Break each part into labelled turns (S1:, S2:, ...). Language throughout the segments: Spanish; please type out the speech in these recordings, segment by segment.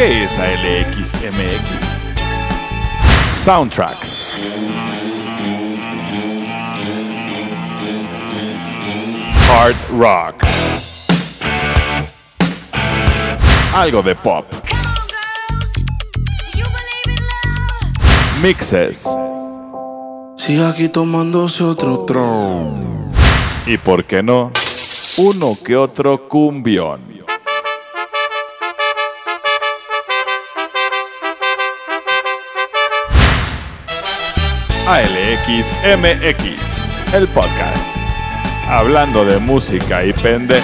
S1: ¿Qué es ALXMX? Soundtracks. Hard rock. Algo de pop. Mixes.
S2: Sigue aquí tomándose otro tron.
S1: Y por qué no, uno que otro cumbión. ALXMX, el podcast. Hablando de música y pende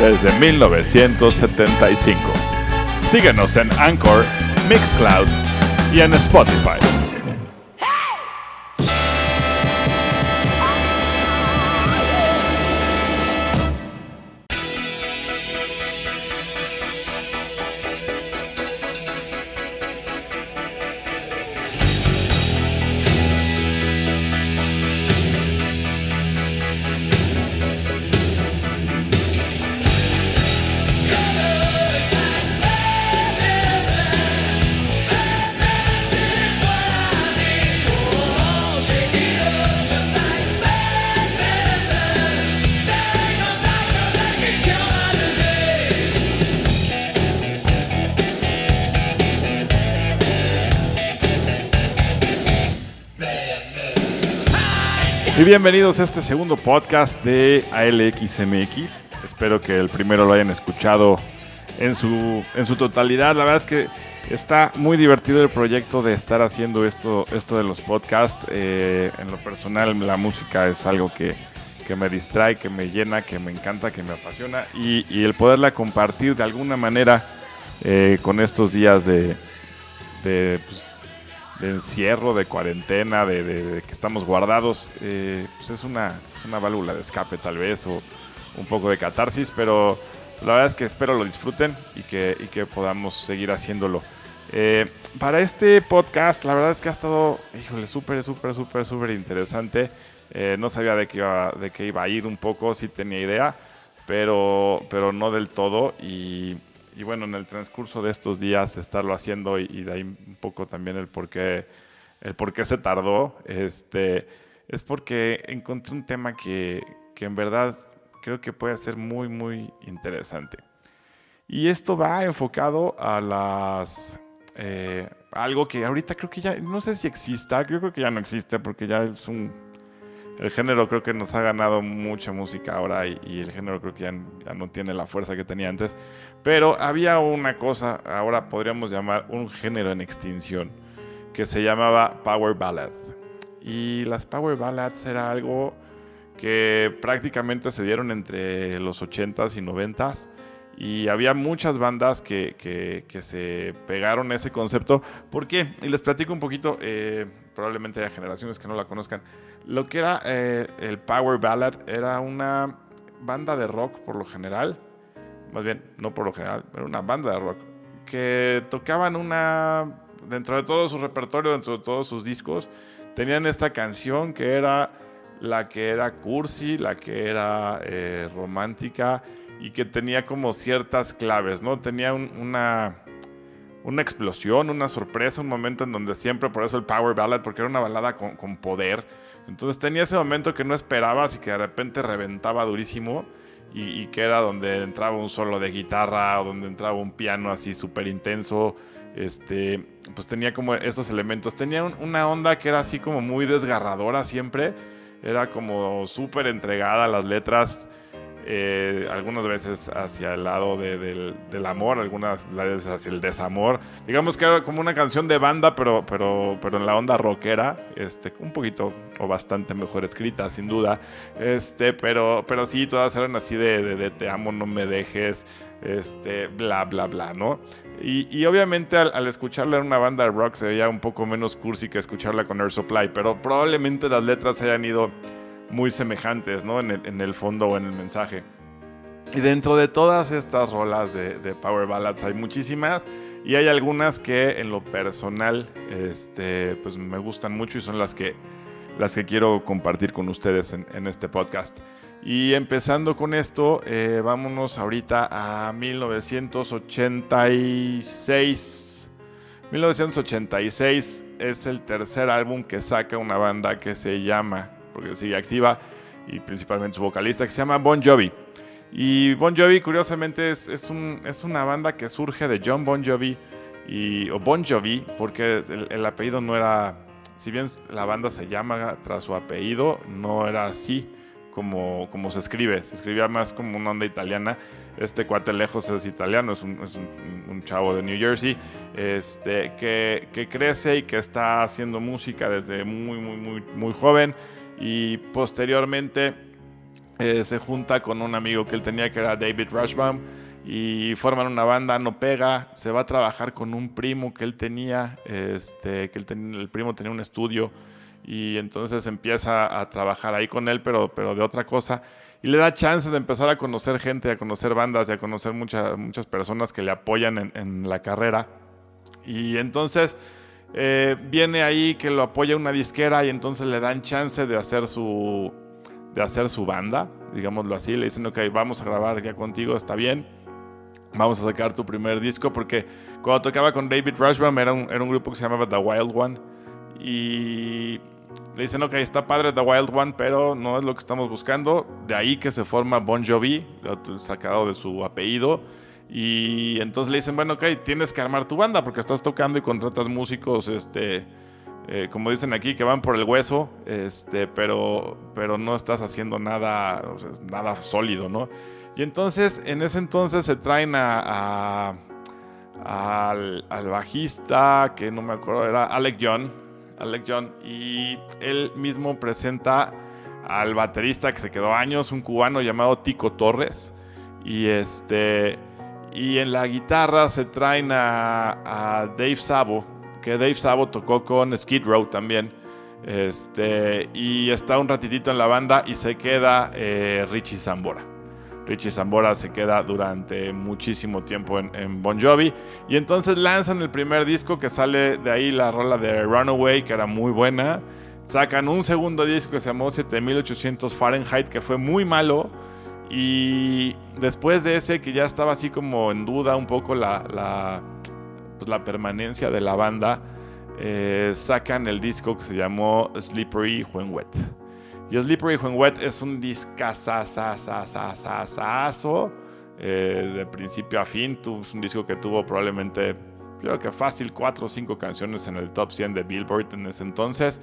S1: desde 1975. Síguenos en Anchor, Mixcloud y en Spotify. Bienvenidos a este segundo podcast de ALXMX. Espero que el primero lo hayan escuchado en su, en su totalidad. La verdad es que está muy divertido el proyecto de estar haciendo esto, esto de los podcasts. Eh, en lo personal, la música es algo que, que, me distrae, que me llena, que me encanta, que me apasiona. Y, el poderla compartir de alguna manera eh, con estos días de, de pues, de encierro, de cuarentena, de, que estamos guardados, eh, pues es una, es una válvula de escape tal vez o un poco de catarsis, pero la verdad es que espero lo disfruten y que, y que podamos seguir haciéndolo. Eh, para este podcast, la verdad es que ha estado, híjole, súper, súper, súper, súper interesante. Eh, no sabía de qué, iba, de qué iba a ir un poco, sí tenía idea, pero, pero no del todo. Y, y bueno, en el transcurso de estos días estarlo haciendo y, de ahí un poco también el por qué, el por se tardó, este, es porque encontré un tema que, que en verdad creo que puede ser muy, muy interesante. Y esto va enfocado a las... Eh, algo que ahorita creo que ya, no sé si exista, creo que ya no existe porque ya es un el género creo que nos ha ganado mucha música ahora y, el género creo que ya, ya, no tiene la fuerza que tenía antes. Pero había una cosa, ahora podríamos llamar un género en extinción, que se llamaba Power Ballad. Y las Power Ballads era algo que prácticamente se dieron entre los 80s y 90s. Y había muchas bandas que, que, que, se pegaron a ese concepto. ¿Por qué? Y les platico un poquito, eh, probablemente haya generaciones que no la conozcan. Lo que era eh, el Power Ballad era una banda de rock por lo general, más bien, no por lo general, pero una banda de rock, que tocaban una, dentro de todo su repertorio, dentro de todos sus discos, tenían esta canción que era la que era cursi, la que era eh, romántica y que tenía como ciertas claves, ¿no? Tenía un, una, una explosión, una sorpresa, un momento en donde siempre, por eso el Power Ballad, porque era una balada con, poder. Entonces tenía ese momento que no esperabas y que de repente reventaba durísimo y, que era donde entraba un solo de guitarra o donde entraba un piano así súper intenso. Este, pues tenía como esos elementos. Tenía un, una onda que era así como muy desgarradora siempre. Era como súper entregada a las letras eh, algunas veces hacia el lado de, del, amor, algunas veces hacia el desamor. Digamos que era como una canción de banda, pero, pero, pero en la onda rockera, este, un poquito o bastante mejor escrita, sin duda. Este, pero, pero sí, todas eran así de te amo, no me dejes, este, bla, bla, bla, ¿no? Y, y obviamente al, al, escucharla en una banda de rock se veía un poco menos cursi que escucharla con Air Supply, pero probablemente las letras hayan ido muy semejantes, ¿no? En el, en el, fondo o en el mensaje. Y dentro de todas estas rolas de, de, Power Ballads hay muchísimas y hay algunas que en lo personal este, pues me gustan mucho y son las que, las que quiero compartir con ustedes en, este podcast. Y empezando con esto, eh, vámonos ahorita a 1986. 1986 es el tercer álbum que saca una banda que se llama, porque sigue activa, y principalmente su vocalista, que se llama Bon Jovi. Y Bon Jovi, curiosamente, es, es, un, es una banda que surge de John Bon Jovi, y, o Bon Jovi, porque el, apellido no era, si bien la banda se llama tras su apellido, no era así como, como se escribe, se escribía más como una onda italiana. Este cuate lejos es italiano, es un, es un, chavo de New Jersey, este, que, que, crece y que está haciendo música desde muy, muy, muy, muy joven y posteriormente eh, se junta con un amigo que él tenía que era David Rushbaum y forman una banda, no pega, se va a trabajar con un primo que él tenía, este, que el primo tenía un estudio y entonces empieza a trabajar ahí con él, pero, pero de otra cosa. Y le da chance de empezar a conocer gente, a conocer bandas y a conocer muchas muchas personas que le apoyan en, la carrera. Y entonces eh, viene ahí que lo apoya una disquera y entonces le dan chance de hacer su, de hacer su banda, digámoslo así. Le dicen, ok, vamos a grabar ya contigo, está bien. Vamos a sacar tu primer disco porque cuando tocaba con David Rushbaum era un, era un grupo que se llamaba The Wild One y le dicen, ok, está padre The Wild One, pero no es lo que estamos buscando. De ahí que se forma Bon Jovi, sacado de su apellido. Y entonces le dicen, bueno, ok, tienes que armar tu banda porque estás tocando y contratas músicos, este, eh, como dicen aquí, que van por el hueso, este, pero, pero no estás haciendo nada, nada sólido, ¿no? Y entonces, en ese entonces se traen a, al, al, bajista, que no me acuerdo, era Alec John, Alec John, y él mismo presenta al baterista que se quedó años, un cubano llamado Tico Torres, y este y en la guitarra se traen a, Dave Sabo, que Dave Sabo tocó con Skid Row también. Este, y está un ratitito en la banda y se queda eh, Richie Zambora. Richie Zambora se queda durante muchísimo tiempo en, Bon Jovi. Y entonces lanzan el primer disco que sale de ahí la rola de Runaway, que era muy buena. Sacan un segundo disco que se llamó 7800 Fahrenheit, que fue muy malo. Y después de ese, que ya estaba así como en duda un poco la, la, pues permanencia de la banda, eh, sacan el disco que se llamó Slippery When Wet. Y Slippery When Wet es un discazazazazazazo eh, de principio a fin. Es un disco que tuvo probablemente, creo que fácil, 4 o 5 canciones en el top 100 de Billboard en ese entonces.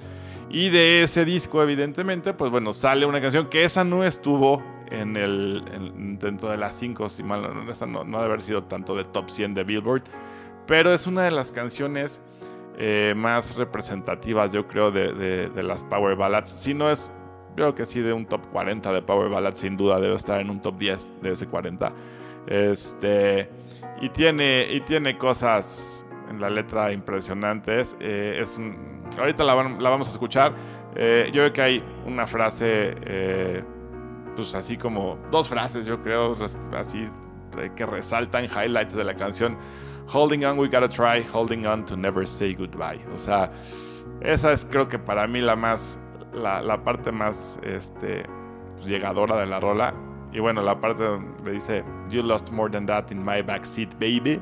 S1: Y de ese disco, evidentemente, pues bueno, sale una canción que esa no estuvo en el, dentro de las 5, si mal no, no, debe haber sido tanto de top 100 de Billboard. Pero es una de las canciones eh, más representativas, yo creo, de, de las Power Ballads. Si no es creo que sí de un top 40 de Power Ballad, sin duda debe estar en un top 10 de ese 40. Este, y, tiene, y tiene cosas en la letra impresionantes. Eh, es ahorita la, vamos a escuchar. Eh, yo creo que hay una frase, pues así como dos frases, yo creo, así que resaltan highlights de la canción. Holding on, we gotta try. Holding on to never say goodbye. O sea, esa es creo que para mí la más la, parte más este, llegadora de la rola. Y bueno, la parte donde dice, You lost more than that in my backseat, baby.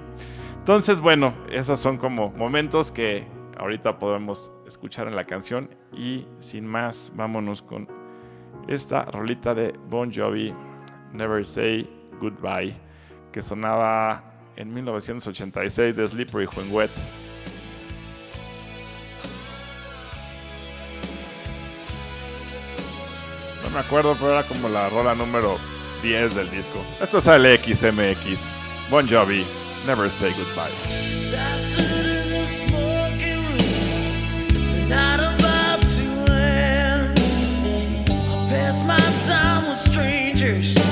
S1: Entonces, bueno, esos son como momentos que ahorita podemos escuchar en la canción. Y sin más, vámonos con esta rolita de Bon Jovi, Never Say Goodbye, que sonaba en 1986 de Slippery When Wet. me acuerdo, pero era como la rola número 10 del disco. Esto es LXMX. Bon Jovi, Never Say Goodbye. Cheers.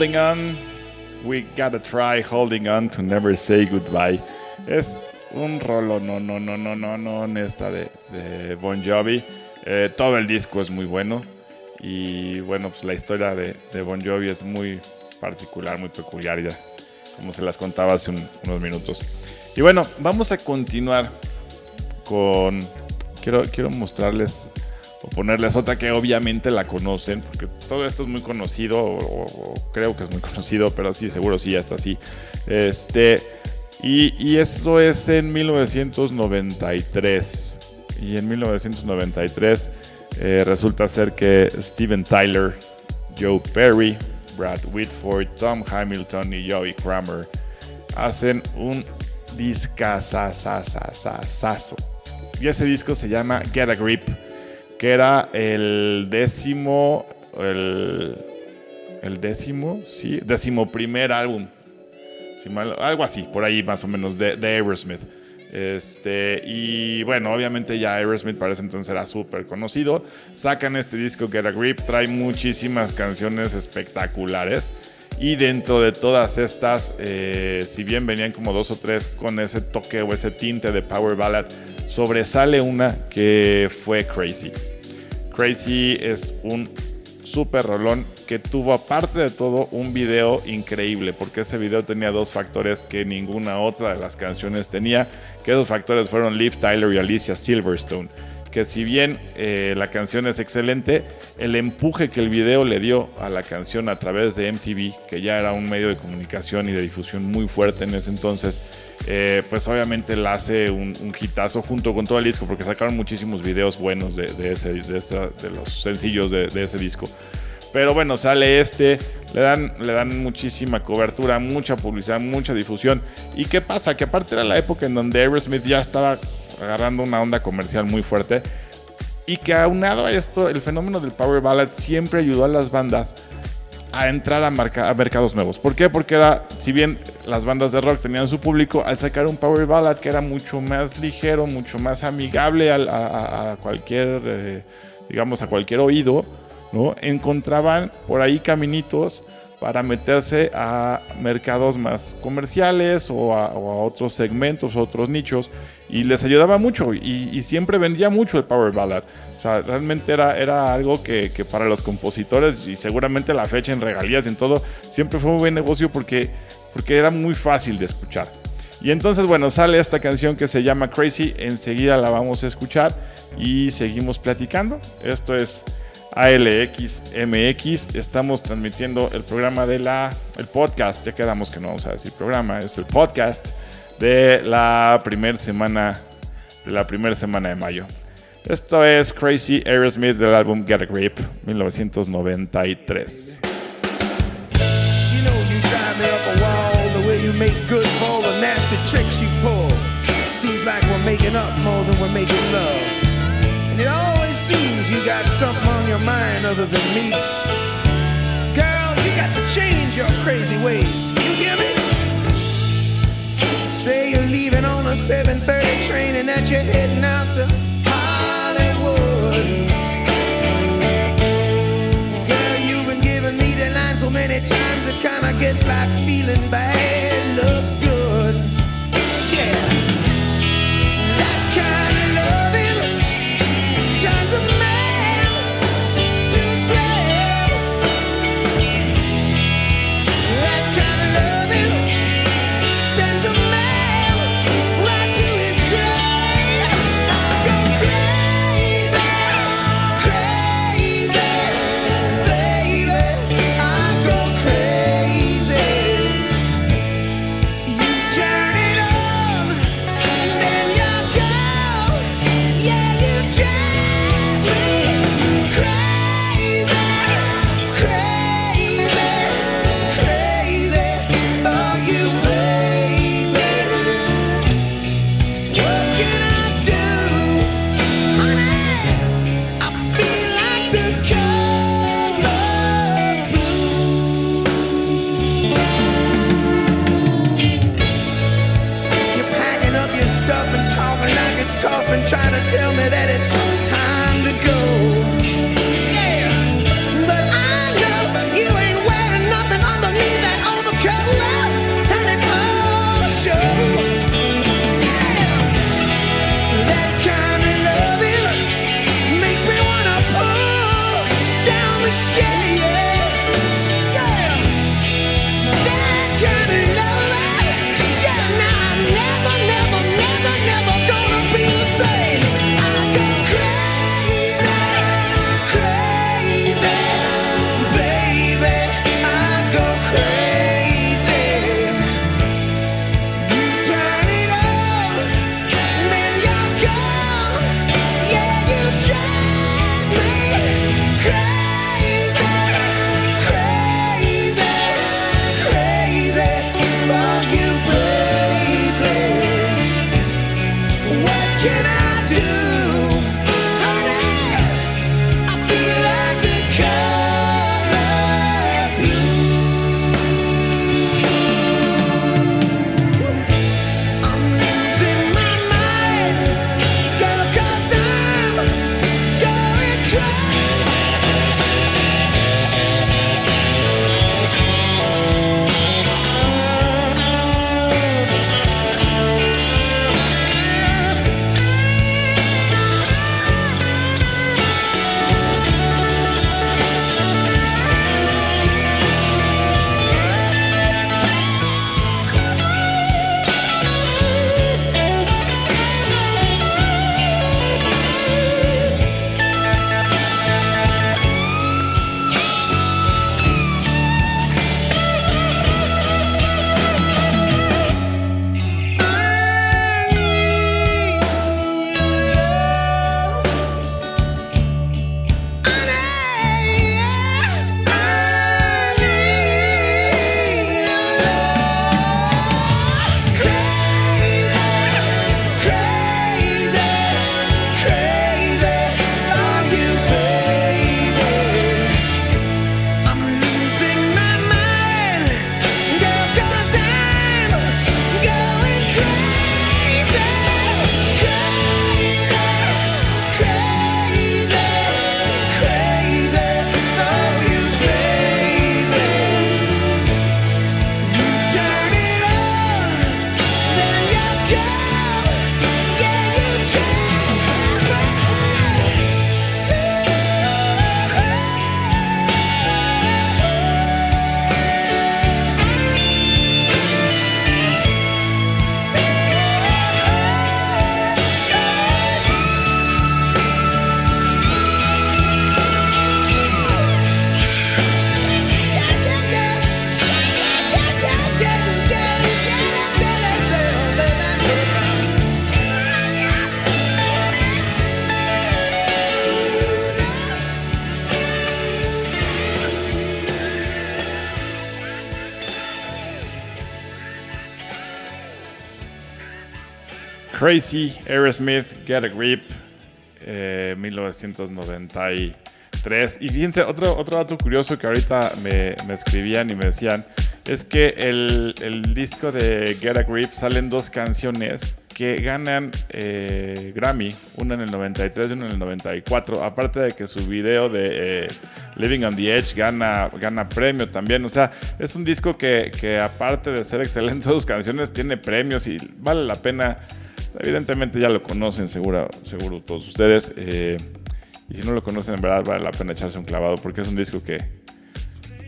S1: Holding On. We gotta try holding on to never say goodbye. Es un rolo, no, no, no, no, no, no, esta de, de Bon Jovi. Eh, todo el disco es muy bueno. Y bueno, pues la historia de, de, Bon Jovi es muy particular, muy peculiar, ya, como se las contaba hace unos minutos. Y bueno, vamos a continuar con. Quiero, quiero mostrarles o ponerles otra que obviamente la conocen, porque todo esto es muy conocido, o, creo que es muy conocido, pero sí, seguro sí, ya está así. Este, y, y esto es en 1993. Y en 1993 eh, resulta ser que Steven Tyler, Joe Perry, Brad Whitford, Tom Hamilton y Joey Kramer hacen un discazazazazazo. Y ese disco se llama Get a Grip que era el décimo, el, el décimo, sí, décimo primer álbum, algo así, por ahí más o menos, de, Aerosmith. Este, y bueno, obviamente ya Aerosmith para ese entonces era súper conocido. Sacan este disco Get a Grip, trae muchísimas canciones espectaculares. Y dentro de todas estas, eh, si bien venían como dos o tres con ese toque o ese tinte de Power Ballad, sobresale una que fue Crazy. Crazy es un super rolón que tuvo aparte de todo un video increíble porque ese video tenía dos factores que ninguna otra de las canciones tenía que esos factores fueron Liv Tyler y Alicia Silverstone que si bien eh, la canción es excelente, el empuje que el video le dio a la canción a través de MTV, que ya era un medio de comunicación y de difusión muy fuerte en ese entonces, eh, pues obviamente la hace un, hitazo junto con todo el disco, porque sacaron muchísimos videos buenos de, ese, de, los sencillos de, ese disco. Pero bueno, sale este, le dan, le dan muchísima cobertura, mucha publicidad, mucha difusión. ¿Y qué pasa? Que aparte era la época en donde Aerosmith ya estaba agarrando una onda comercial muy fuerte. Y que aunado a esto, el fenómeno del Power Ballad siempre ayudó a las bandas a entrar a, mercados nuevos. ¿Por qué? Porque si bien las bandas de rock tenían su público, al sacar un power ballad que era mucho más ligero, mucho más amigable a, cualquier, eh, digamos, a cualquier oído, ¿no? Encontraban por ahí caminitos para meterse a mercados más comerciales o a, otros segmentos, otros nichos, y les ayudaba mucho y siempre vendía mucho el power ballad. O sea, realmente era, era algo que, que, para los compositores y seguramente la fecha en regalías y en todo, siempre fue un buen negocio porque, porque era muy fácil de escuchar. Y entonces, bueno, sale esta canción que se llama Crazy, enseguida la vamos a escuchar y seguimos platicando. Esto es ALXMX, estamos transmitiendo el programa de la, el podcast, ya quedamos que no vamos a decir programa, es el podcast de la primera semana, de la primera semana de mayo. Esto es Crazy Aerosmith del álbum Get a Grip 1993.
S3: Seems like we're making up more than we're making love. It always seems you got something on your mind other than me. Girl, you got to change your crazy ways. You me? Say you're leaving on a 7:30 train and that you're heading out to Girl, you've been giving me the line so many times, it kinda gets like feeling bad. Looks good.
S1: Crazy, Aerosmith, Get a Grip, eh, 1993. Y fíjense, otro, otro dato curioso que ahorita me, me escribían y me decían es que el, el disco de Get a Grip salen dos canciones que ganan eh, Grammy, una en el 93 y una en el 94, aparte de que su video de eh, Living on the Edge gana, gana premio también, o sea, es un disco que, que aparte de ser excelente sus canciones, tiene premios y vale la pena, evidentemente ya lo conocen seguro, seguro todos ustedes, eh, y si no lo conocen en verdad vale la pena echarse un clavado porque es un disco que,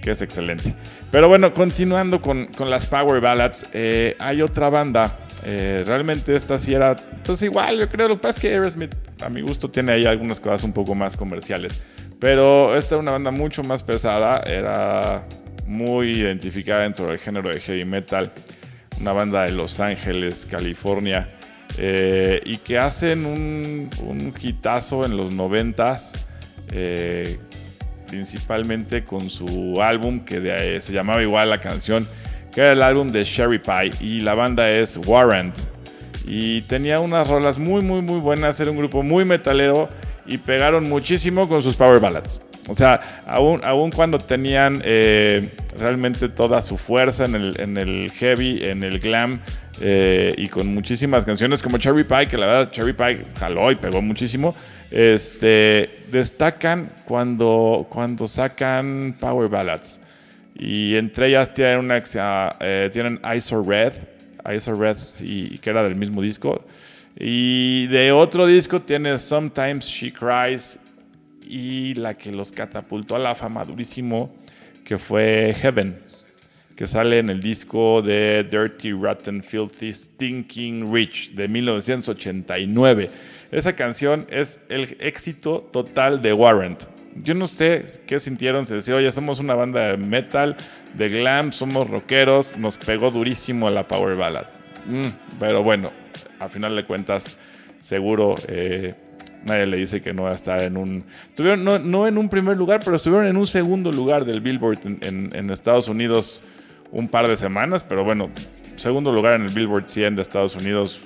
S1: que es excelente. Pero bueno, continuando con, con las Power Ballads, eh, hay otra banda. eh, realmente esta sí era, pues igual, yo creo. Lo que pasa es que Aerosmith, a mi gusto, tiene ahí algunas cosas un poco más comerciales. Pero esta era una banda mucho más pesada. Era muy identificada dentro del género de heavy metal. Una banda de Los Ángeles, California. Eh, y que hacen un, un hitazo en los noventas. eh, principalmente con su álbum que ahí se llamaba igual la canción, que era el álbum de Sherry Pie y la banda es Warrant. Y tenía unas rolas muy, muy, muy buenas, era un grupo muy metalero y pegaron muchísimo con sus power ballads. O sea, aún, aún cuando tenían eh, realmente toda su fuerza en el, en el heavy, en el glam eh, y con muchísimas canciones como Cherry Pie, que la verdad Cherry Pie jaló y pegó muchísimo, este, destacan cuando, cuando sacan power ballads. Y entre ellas tienen una eh, tienen Red, ISO Red, y, que era del mismo disco. Y de otro disco tiene Sometimes She Cries y la que los catapultó a la fama durísimo, que fue Heaven, que sale en el disco de Dirty, Rotten, Filthy, Stinking Rich de 1989. Esa canción es el éxito total de Warrant. Yo no sé qué sintieron, se decía, oye, somos una banda de metal, de glam, somos rockeros, nos pegó durísimo la power ballad. Mm, pero bueno, a final de cuentas, seguro eh, nadie le dice que no va a estar en un... Estuvieron no, no en un primer lugar, pero estuvieron en un segundo lugar del Billboard en, Estados Unidos un par de semanas, pero bueno, segundo lugar en el Billboard 100 de Estados Unidos.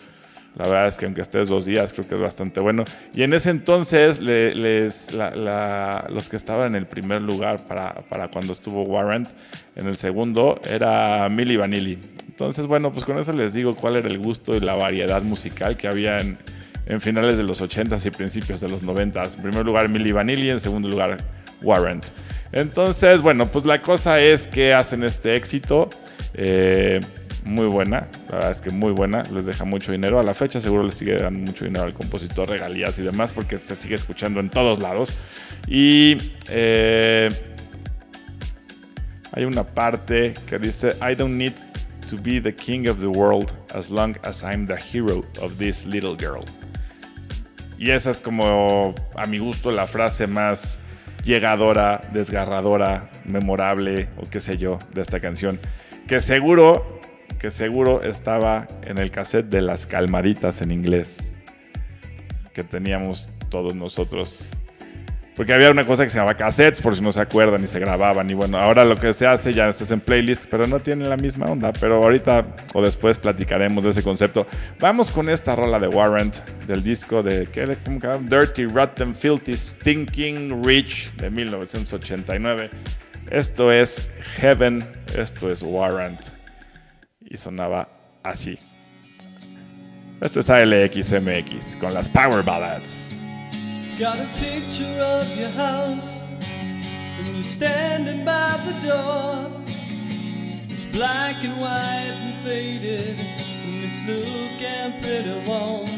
S1: La verdad es que aunque estés dos días, creo que es bastante bueno. Y en ese entonces, los que estaban en el primer lugar para, para cuando estuvo Warrant, en el segundo era Milli Vanilli. Entonces, bueno, pues con eso les digo cuál era el gusto y la variedad musical que había en, en finales de los 80s y principios de los 90s. En primer lugar, Milli Vanilli, en segundo lugar, Warrant. Entonces, bueno, pues la cosa es que hacen este éxito. eh, muy buena, la verdad es que muy buena, les deja mucho dinero. A la fecha seguro les sigue dando mucho dinero al compositor, regalías y demás, porque se sigue escuchando en todos lados. Y eh, hay una parte que dice, I don't need to be the king of the world as long as I'm the hero of this little girl. Y esa es como, a mi gusto, la frase más llegadora, desgarradora, memorable o qué sé yo de esta canción. Que seguro, que seguro estaba en el cassette de las calmaditas en inglés que teníamos todos nosotros. Porque había una cosa que se llamaba cassettes, por si no se acuerdan y se grababan. Y bueno, ahora lo que se hace ya es en playlist, pero no tiene la misma onda. Pero ahorita o después platicaremos de ese concepto. Vamos con esta rola de Warrant del disco de ¿qué? ¿cómo que? Dirty, Rotten, Filthy, Stinking Rich de 1989. Esto es Heaven, esto es Warrant. Y sonaba así. Esto es ALXMX con las Power Ballads.
S4: Got a picture of your house, and you're standing by the door. It's black and white and faded, and it's looking pretty warm.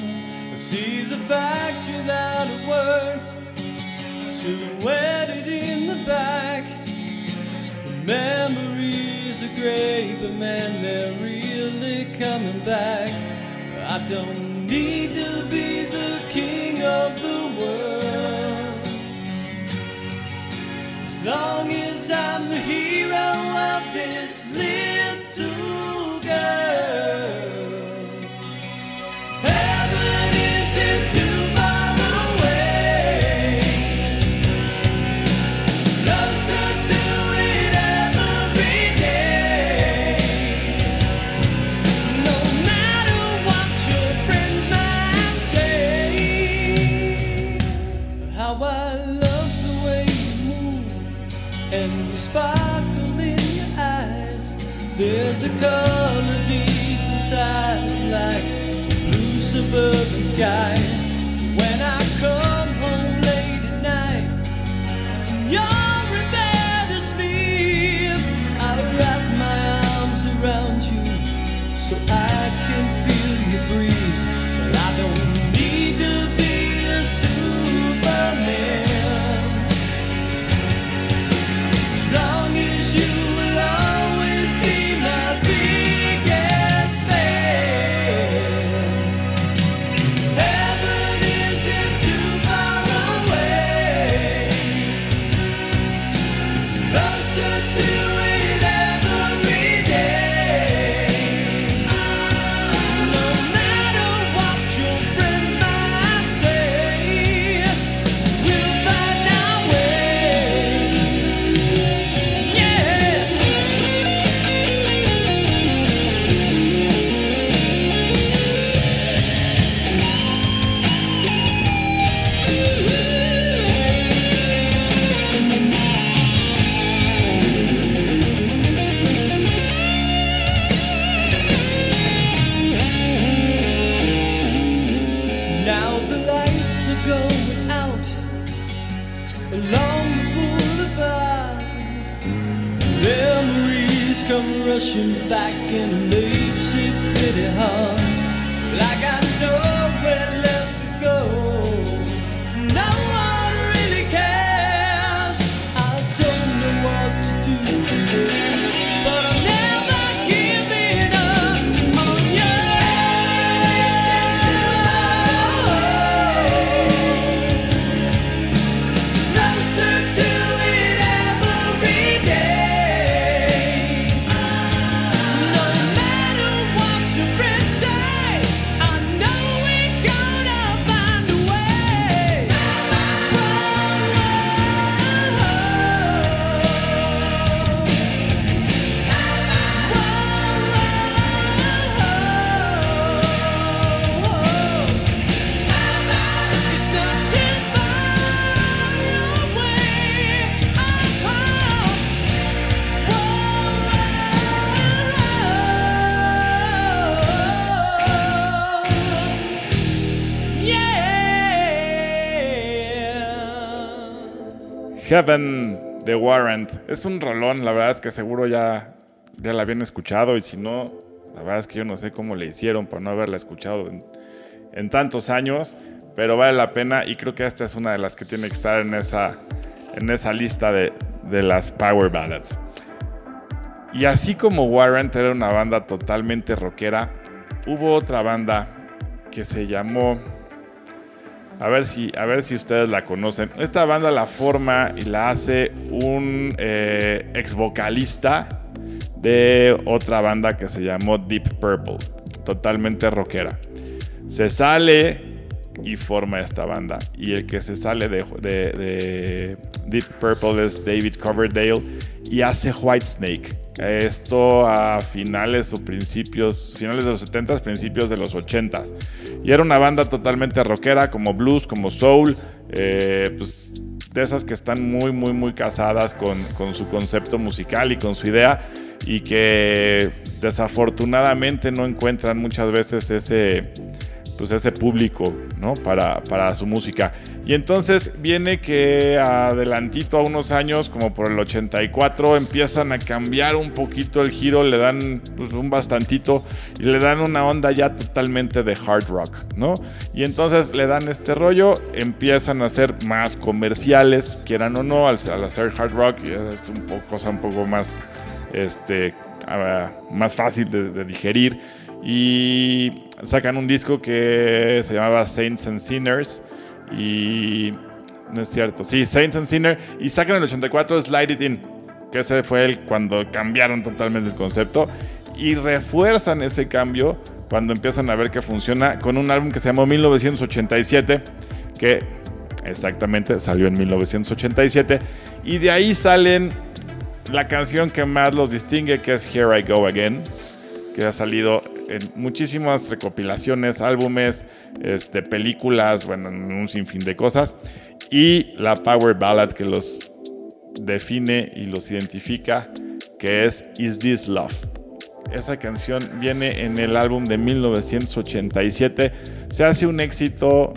S4: I see the factory without a word, silhouetted in the back. The memories are great, but man, they're really coming back. I don't need to be the king of the world. As long as I'm the hero of this little girl. color deep inside, like blue suburban sky. When I come home late at night, you're. Heaven The
S1: Warrant. Es un rolón, la verdad es que seguro ya, ya la habían escuchado y si no, la verdad es que yo no sé cómo le hicieron para no haberla escuchado en, en tantos años, pero vale la pena y creo que esta es una de las que tiene que estar en esa, en esa lista de, de las Power Ballads. Y así como Warrant era una banda totalmente rockera, hubo otra banda que se llamó a ver si, a ver si ustedes la conocen. Esta banda la forma y la hace un eh, ex vocalista de otra banda que se llamó Deep Purple, totalmente rockera. Se sale y forma esta banda. Y el que se sale de, de- de Deep Purple es David Coverdale y hace Whitesnake. Esto a finales o principios, finales de los 70s, principios de los 80s. Y era una banda totalmente rockera, como blues, como soul, eh, pues de esas que están muy, muy, muy casadas con, con su concepto musical y con su idea y que desafortunadamente no encuentran muchas veces ese, pues ese público, ¿no? Para, para su música. Y entonces viene que adelantito a unos años, como por el 84, empiezan a cambiar un poquito el giro, le dan pues, un bastantito y le dan una onda ya totalmente de hard rock, ¿no? Y entonces le dan este rollo, empiezan a ser más comerciales, quieran o no, al, al hacer hard rock, es un poco, cosa un poco más, este, ah, más fácil de digerir y sacan un disco que se llamaba Saints and Sinners y no es cierto, sí, Saints and Sinners. Y sacan el 84 Slide It In, que ese fue el cuando cambiaron totalmente el concepto. Y refuerzan ese cambio cuando empiezan a ver que funciona con un álbum que se llamó 1987 que exactamente salió en 1987 y de ahí salen la canción que más los distingue que es Here I Go Again que ha salido en muchísimas recopilaciones, álbumes, este, películas, bueno, en un sinfín de cosas. Y la Power Ballad que los define y los identifica, que es Is This Love. Esa canción viene en el álbum de 1987. Se hace un éxito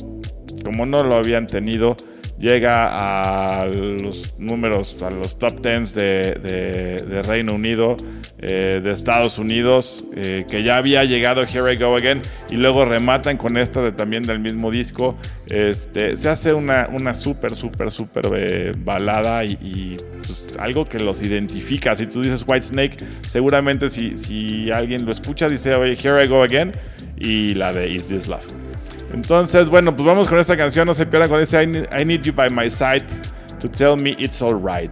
S1: como no lo habían tenido. Llega a los números, a los top 10 de, Reino Unido, eh, de Estados Unidos, eh, que ya había llegado Here I Go Again, y luego rematan con esta de, también del mismo disco. Este, se hace una, una súper, súper, súper eh, balada y, y, pues, algo que los identifica. Si tú dices White Snake, seguramente si, si alguien lo escucha, dice, oye, Here I Go Again, y la de Is This Love. Entonces, bueno, pues vamos con esta canción. No se pierdan con ese I need, I need you by my side to tell me it's alright.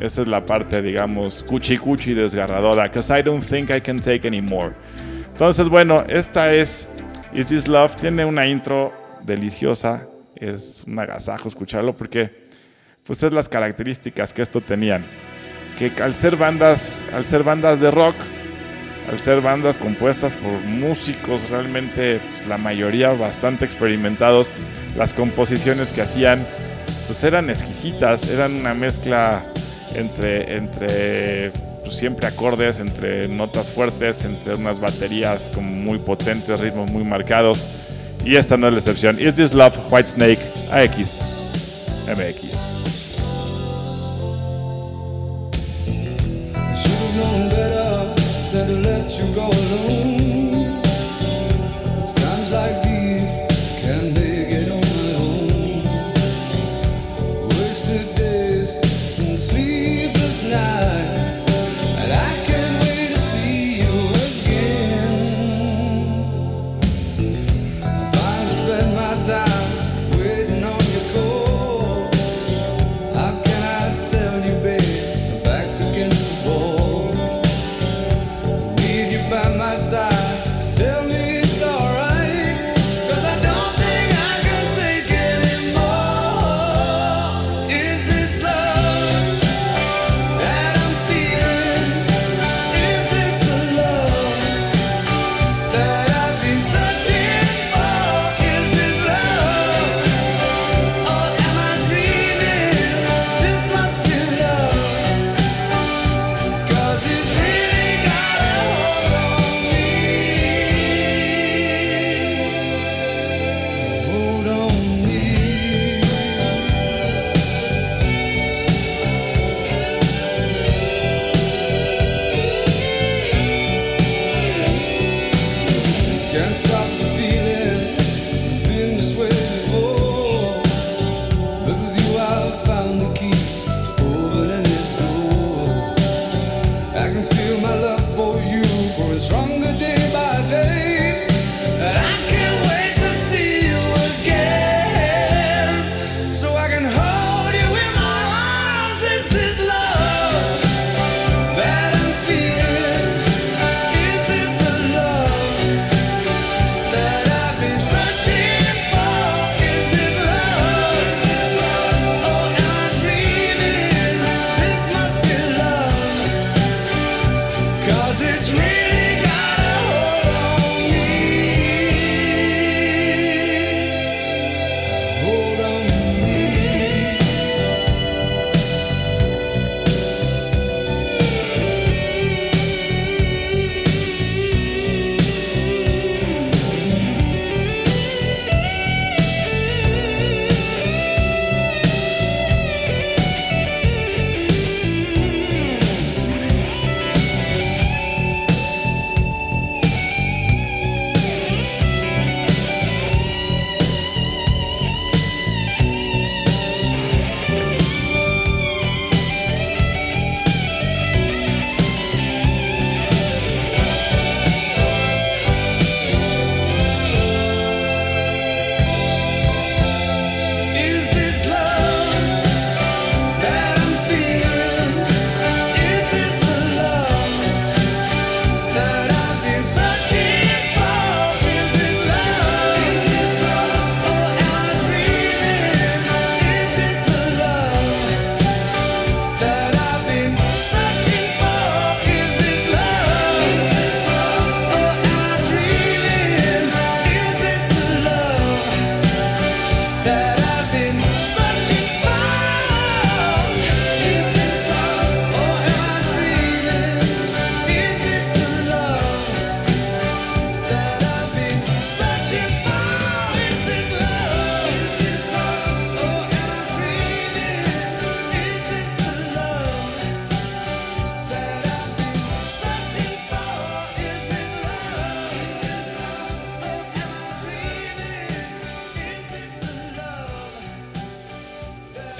S1: Esa es la parte, digamos, cuchi cuchi desgarradora. Because I don't think I can take anymore. Entonces, bueno, esta es Is This Love. Tiene una intro deliciosa. Es un agasajo escucharlo porque, pues, es las características que esto tenían. Que al ser bandas, al ser bandas de rock, al ser bandas compuestas por músicos realmente, pues, la mayoría bastante experimentados, las composiciones que hacían, pues eran exquisitas, eran una mezcla entre, entre pues, siempre acordes, entre notas fuertes, entre unas baterías como muy potentes, ritmos muy marcados, y esta no es la excepción. Is This Love, White Snake, AX, MX.
S5: You go alone.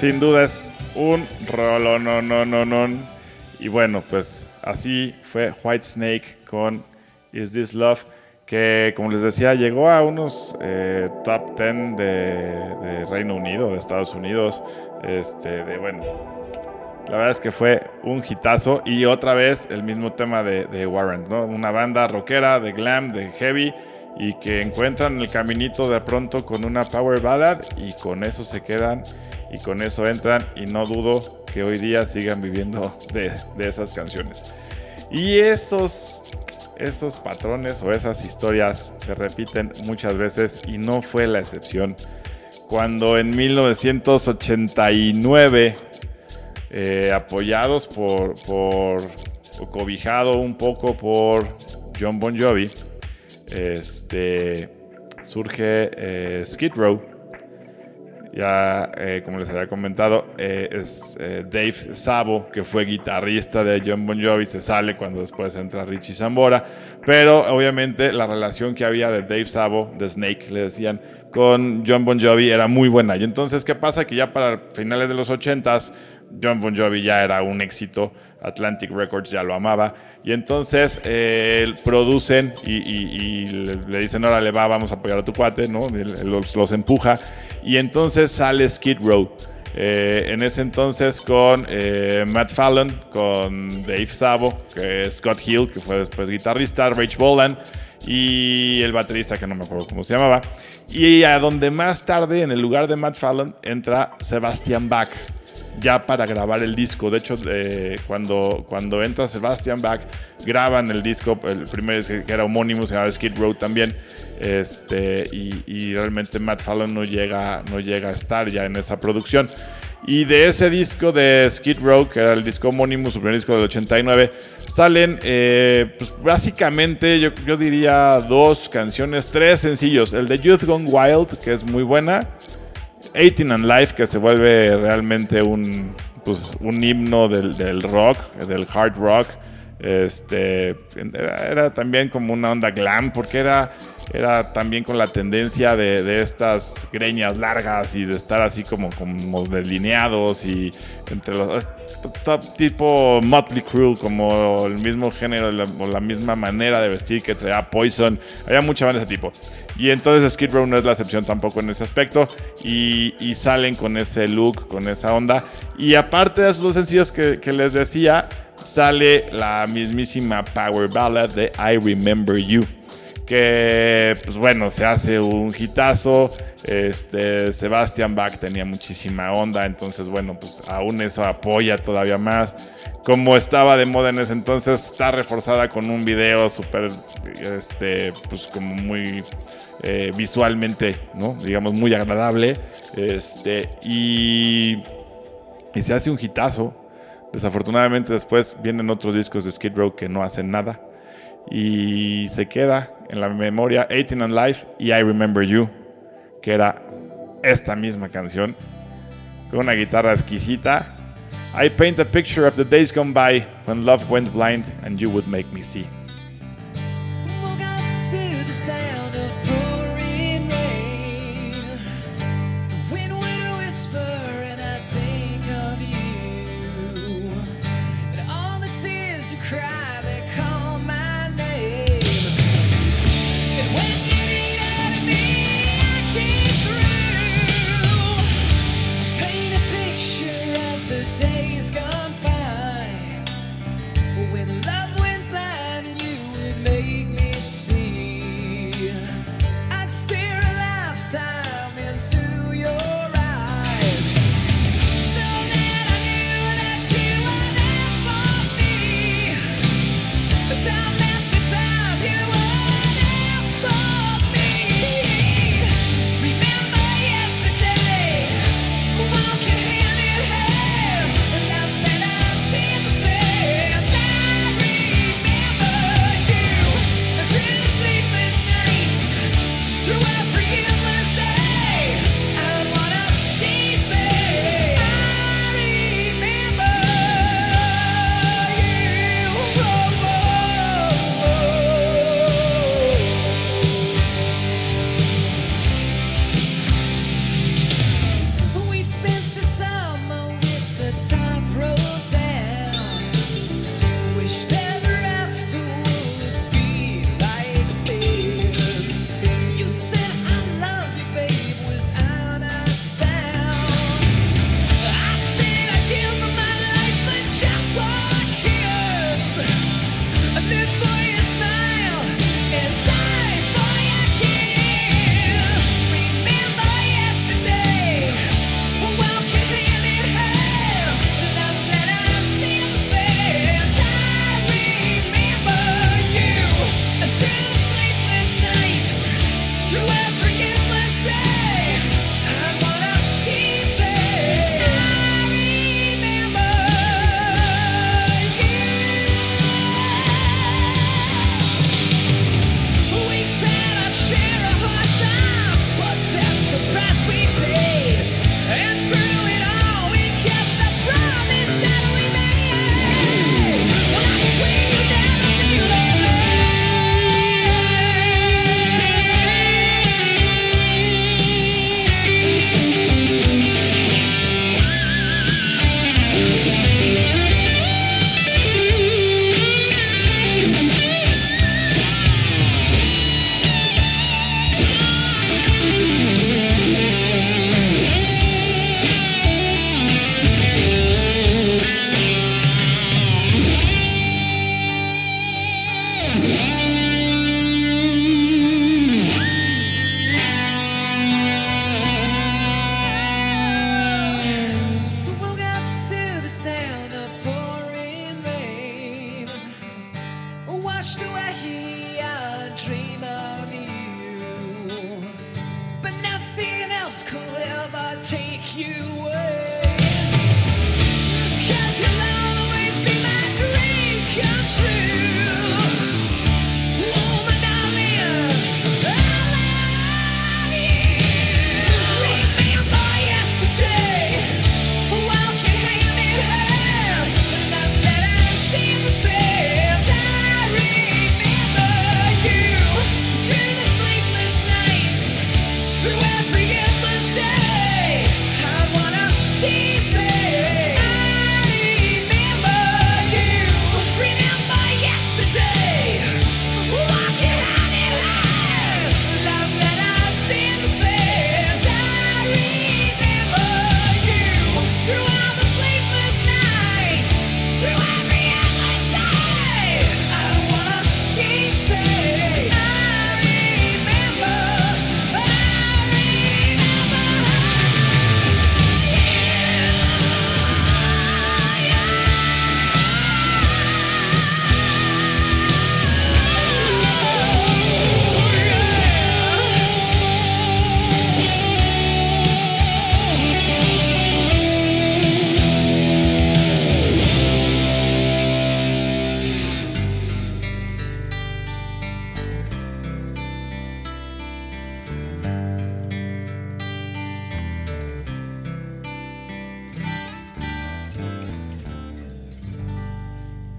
S1: Sin duda es un rolo, no, no, no, no. Y bueno, pues así fue White Snake con Is This Love, que como les decía, llegó a unos eh, top 10 de, Reino Unido, de Estados Unidos. Este, de bueno, la verdad es que fue un hitazo y otra vez el mismo tema de, de Warren, ¿no? Una banda rockera, de glam, de heavy y que encuentran el caminito de pronto con una power ballad y con eso se quedan y con eso entran y no dudo que hoy día sigan viviendo de, de esas canciones. Y esos, esos patrones o esas historias se repiten muchas veces y no fue la excepción. Cuando en 1989 eh, apoyados por, cobijado un poco por John Bon Jovi, este, surge eh, Skid Row. Ya, eh, como les había comentado, eh, es eh, Dave Sabo, que fue guitarrista de John Bon Jovi, se sale cuando después entra Richie Zambora. Pero obviamente la relación que había de Dave Sabo, de Snake, le decían, con John Bon Jovi era muy buena. Y entonces, ¿qué pasa? Que ya para finales de los 80s, John Bon Jovi ya era un éxito, Atlantic Records ya lo amaba, y entonces eh, producen y, y- y le, dicen, órale, va, vamos a apoyar a tu cuate, ¿no? Los, los empuja, y entonces sale Skid Row. Eh, en ese entonces con eh, Matt Fallon, con Dave Sabo, que es Scott Hill, que fue después guitarrista, Rich Bolan y el baterista que no me acuerdo cómo se llamaba. Y a donde más tarde, en el lugar de Matt Fallon, entra Sebastian Bach ya para grabar el disco. De hecho, eh, cuando, cuando entra Sebastian Bach, graban el disco, el primer que era homónimo, se llama Skid Row también. Este, y, y realmente Matt Fallon no llega, no llega a estar ya en esa producción. Y de ese disco de Skid Row, que era el disco homónimo, su primer disco del 89, salen eh, pues, básicamente, yo, yo diría, dos canciones, tres sencillos. El de Youth Gone Wild, que es muy buena. 18 and Life, que se vuelve realmente un, pues, un himno del, rock, del hard rock. Este, era también como una onda glam, porque era, era también con la tendencia de, de estas greñas largas y de estar así como, como delineados y entre los tipo Motley Crue, como el mismo género la- o la misma manera de vestir que traía Poison. Había mucha banda de ese tipo. Y entonces Skid Row no es la excepción tampoco en ese aspecto. Y, y salen con ese look, con esa onda. Y aparte de esos dos sencillos que, que les decía, sale la mismísima Power Ballad de I Remember You. Que, pues bueno, se hace un hitazo. Este, Sebastian Bach tenía muchísima onda. Entonces, bueno, pues aún eso apoya todavía más. Como estaba de moda en ese entonces, está reforzada con un video súper, este, pues como muy eh, visualmente, ¿no? Digamos, muy agradable. Este, y, y se hace un hitazo. Desafortunadamente después vienen otros discos de Skid Row que no hacen nada. Y se queda en la memoria 18 and Life y I Remember You, que era esta misma canción, con una guitarra exquisita. I paint a picture of the days gone by when love went blind and you would make me see.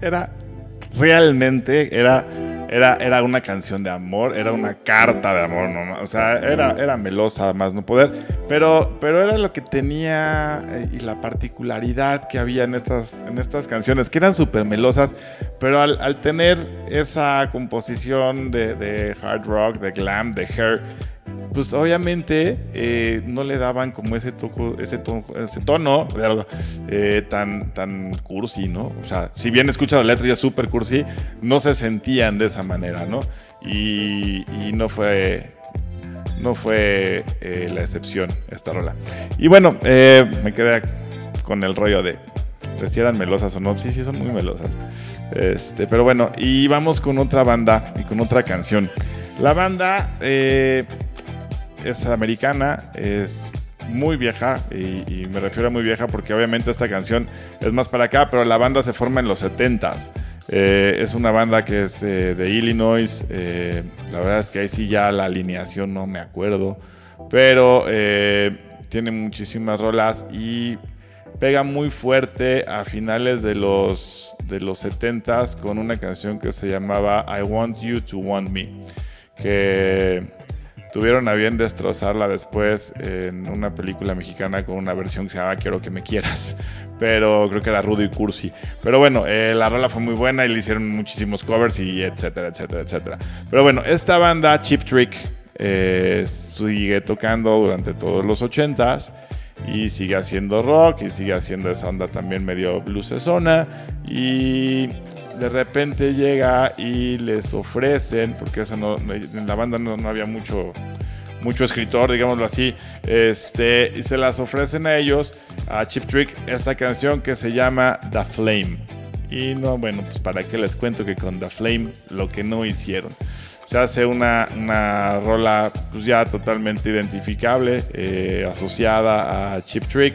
S1: Era realmente, era, era, era una canción de amor, era una carta de amor, no, o sea, era, era melosa más no poder, pero, pero era lo que tenía eh, y la particularidad que había en estas, en estas canciones, que eran súper melosas, pero al, tener esa composición de hard rock, de glam, de hair, pues obviamente eh, no le daban como ese, toco, ese, tono, ese tono eh, tan, tan cursi, ¿no? O sea, si bien escucha la letra y es súper cursi, no se sentían de esa manera, ¿no? Y, y no fue, no fue eh, la excepción esta rola. Y bueno, me quedé con el rollo de, de si eran melosas o no. Sí, sí, son muy melosas. Este, pero bueno, y vamos con otra banda y con otra canción. La banda es americana, es muy vieja, y, me refiero a muy vieja porque obviamente esta canción es más para acá, pero la banda se forma en los 70s. Eh, es una banda que es eh, de Illinois. eh, la verdad es que ahí sí ya la alineación no me acuerdo. Pero tiene muchísimas rolas y pega muy fuerte a finales de los, de los 70s con una canción que se llamaba I Want You to Want Me. Que tuvieron a bien destrozarla después en una película mexicana con una versión que se llama Quiero que me quieras. Pero creo que era rudo y cursi. Pero bueno, eh, la rola fue muy buena y le hicieron muchísimos covers y etcétera, etcétera, etcétera. Pero bueno, esta banda, Chip Trick, eh, sigue tocando durante todos los 80s y sigue haciendo rock y sigue haciendo esa onda también medio bluesesona y de repente llega y les ofrecen, porque eso no, en la banda no, no había mucho, mucho escritor, digámoslo así, este, y se las ofrecen a ellos, a Chip Trick, esta canción que se llama The Flame. Y no, bueno, pues para qué les cuento que con The Flame lo que no hicieron. Se hace una, una rola pues ya totalmente identificable, eh, asociada a Chip Trick.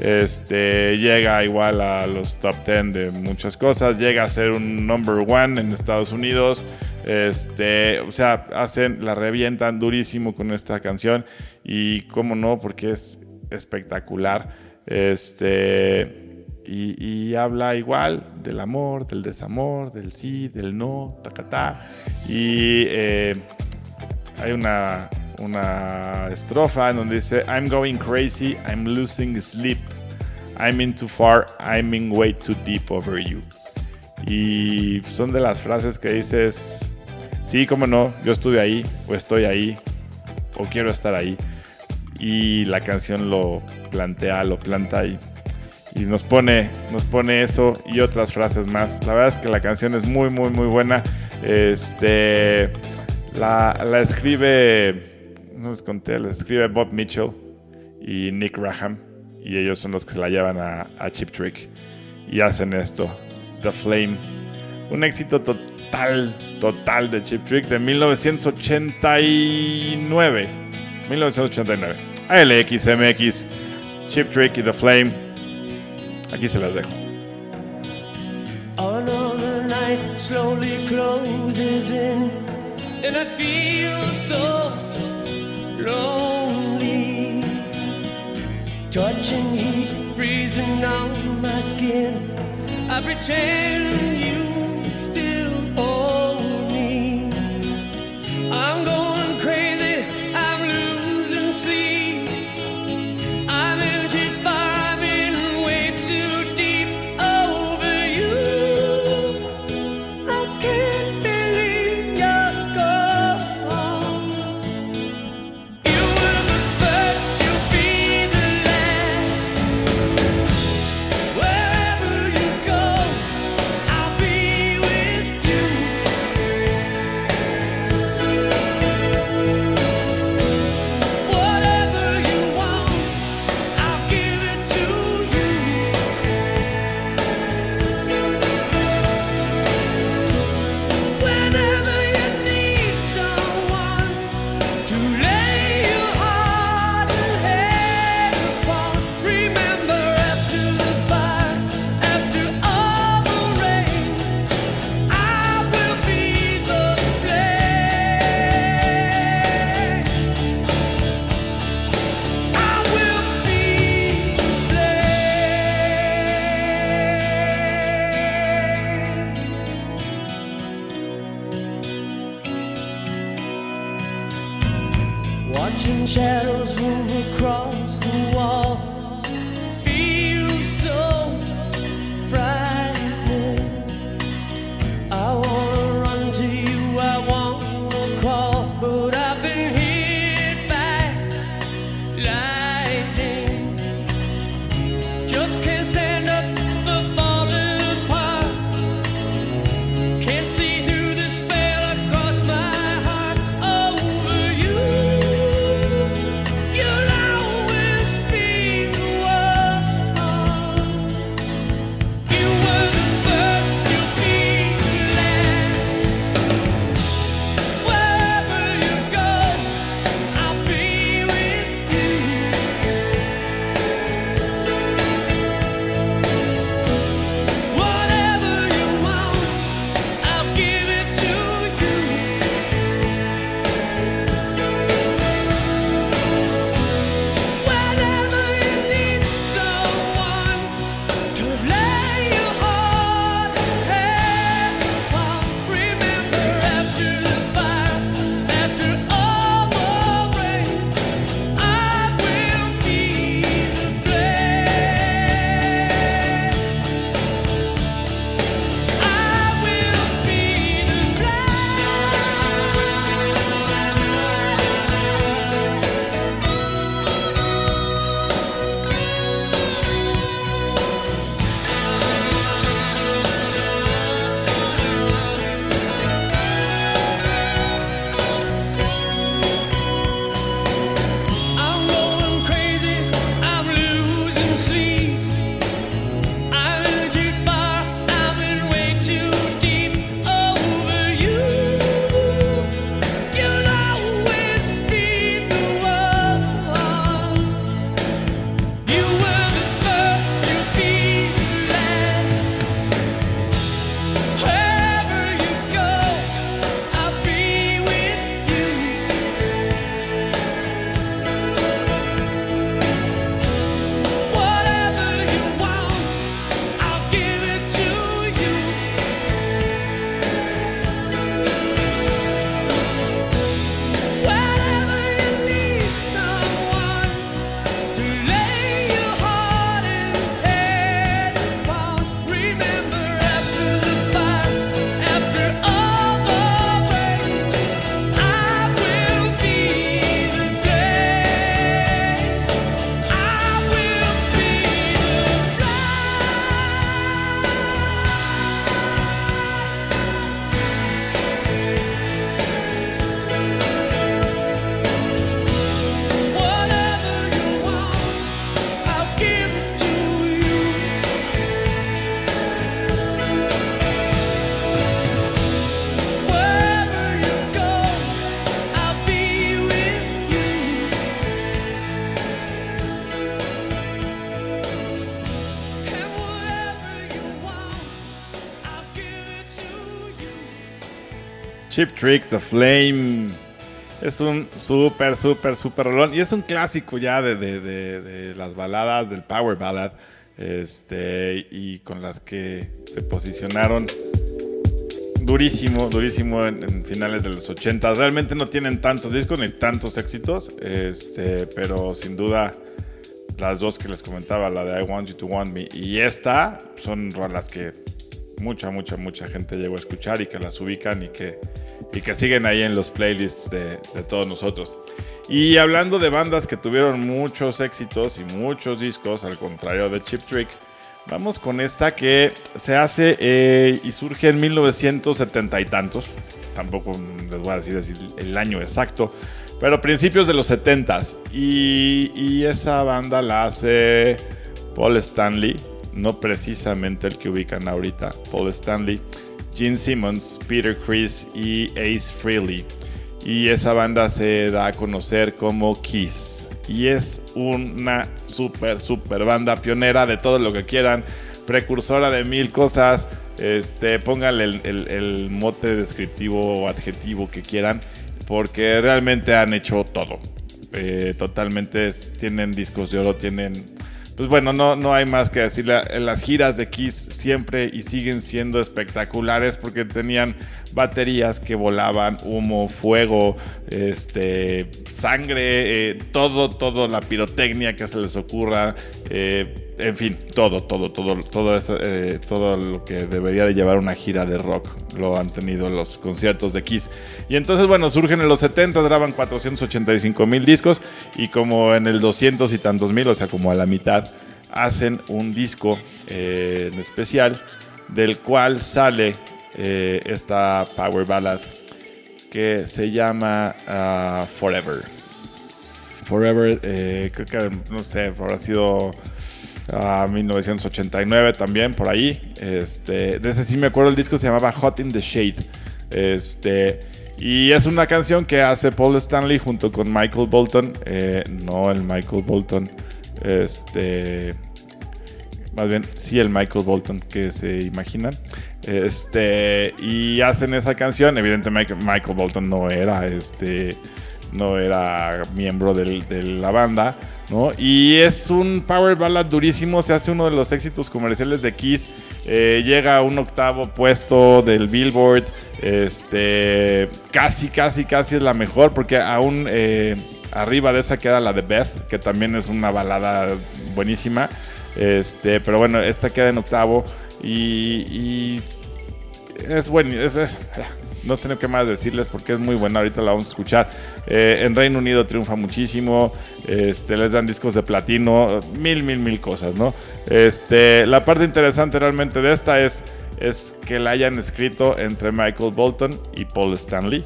S1: Este, llega igual a los top 10 de muchas cosas, llega a ser un number one en Estados Unidos. Este, o sea, hacen, la revientan durísimo con esta canción y cómo no, porque es espectacular. Este, y, habla igual del amor, del desamor, del sí, del no, tacatá. Y eh, hay una, una estrofa en donde dice, I'm going crazy, I'm losing sleep. I'm in too far, I'm in way too deep over you. Y son de las frases que dices, sí, cómo no, yo estuve ahí, o estoy ahí, o quiero estar ahí. Y la canción lo plantea, lo planta ahí. Y nos pone, nos pone eso y otras frases más. La verdad es que la canción es muy, muy, muy buena. Este, la, la escribe, no les conté, les escribe Bob Mitchell y Nick Graham, y ellos son los que se la llevan a, Chip Trick y hacen esto, The Flame. Un éxito total, total de Chip Trick de 1989. 1989. ALXMX, Chip Trick y The Flame. Aquí se las dejo.
S4: Another night slowly closes in, and I feel so. lonely. Touching heat, freezing on my skin. I pretend you still.
S1: Es un súper, súper, súper rolón. Y es un clásico ya de, las baladas, del power ballad. Este, y con las que se posicionaron durísimo, durísimo en, en finales de los 80. Realmente no tienen tantos discos ni tantos éxitos. Este, pero sin duda las dos que les comentaba, la de I Want You to Want Me y esta, son las que mucha, mucha, mucha gente llegó a escuchar y que las ubican y que, y que siguen ahí en los playlists de, todos nosotros. Y hablando de bandas que tuvieron muchos éxitos y muchos discos, al contrario de Chip Trick, vamos con esta que se hace eh, y surge en 1970 y tantos. Tampoco les voy a decir, el año exacto, pero principios de los 70s. Y, y esa banda la hace Paul Stanley, no precisamente el que ubican ahorita, Paul Stanley, Gene Simmons, Peter Chris y Ace Frehley. Y esa banda se da a conocer como Kiss. Y es una super, super banda pionera de todo lo que quieran, precursora de mil cosas. Este, pónganle el, el- el mote descriptivo o adjetivo que quieran, porque realmente han hecho todo. Eh, totalmente tienen discos de oro, tienen pues bueno, no, no hay más que decir. La- Las giras de Kiss siempre y siguen siendo espectaculares porque tenían baterías que volaban, humo, fuego, este, sangre, eh, todo, todo, la pirotecnia que se les ocurra. eh, en fin, todo, todo, todo, todo, eso, eh, todo lo que debería de llevar una gira de rock lo han tenido los conciertos de Kiss. Y entonces, bueno, surgen en los 70, graban 485 mil discos y como en el 200 y tantos mil, o sea, como a la mitad, hacen un disco eh, en especial del cual sale eh, esta power ballad que se llama ah, Forever. Forever, eh, creo que, no sé, habrá sido a 1989 también, por ahí. Este, de ese sí me acuerdo, el disco se llamaba Hot in the Shade. Este, y es una canción que hace Paul Stanley junto con Michael Bolton. eh, no el Michael Bolton, este, más bien, sí el Michael Bolton que se imaginan. Este, y hacen esa canción. Evidentemente Michael Bolton no era este no era miembro de la banda, Y es un power ballad durísimo, se hace uno de los éxitos comerciales de Kiss, eh, llega a un octavo puesto del Billboard, este, casi, casi, casi es la mejor, porque aún eh, arriba de esa queda la de Beth, que también es una balada buenísima, este, pero bueno, esta queda en octavo y, y es bueno, es- no sé qué más decirles porque es muy buena, ahorita la vamos a escuchar. Eh, en Reino Unido triunfa muchísimo, este, les dan discos de platino, mil, mil, mil cosas, ¿no? Este, la parte interesante realmente de esta es, es que la hayan escrito entre Michael Bolton y Paul Stanley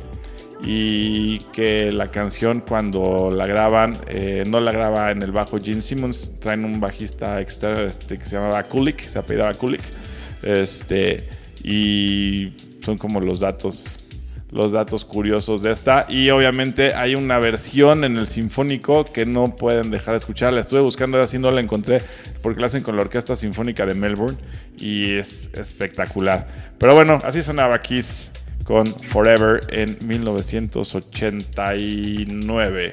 S1: y que la canción cuando la graban eh, no la graba en el bajo Gene Simmons, traen un bajista externo este, que se llamaba Kulik, se apellidaba Kulik, este, y son como los datos los datos curiosos de esta. Y obviamente hay una versión en el sinfónico que no pueden dejar de escuchar. La estuve buscando así no la encontré porque la hacen con la orquesta sinfónica de Melbourne y es espectacular. Pero bueno así sonaba Kiss con Forever en 1989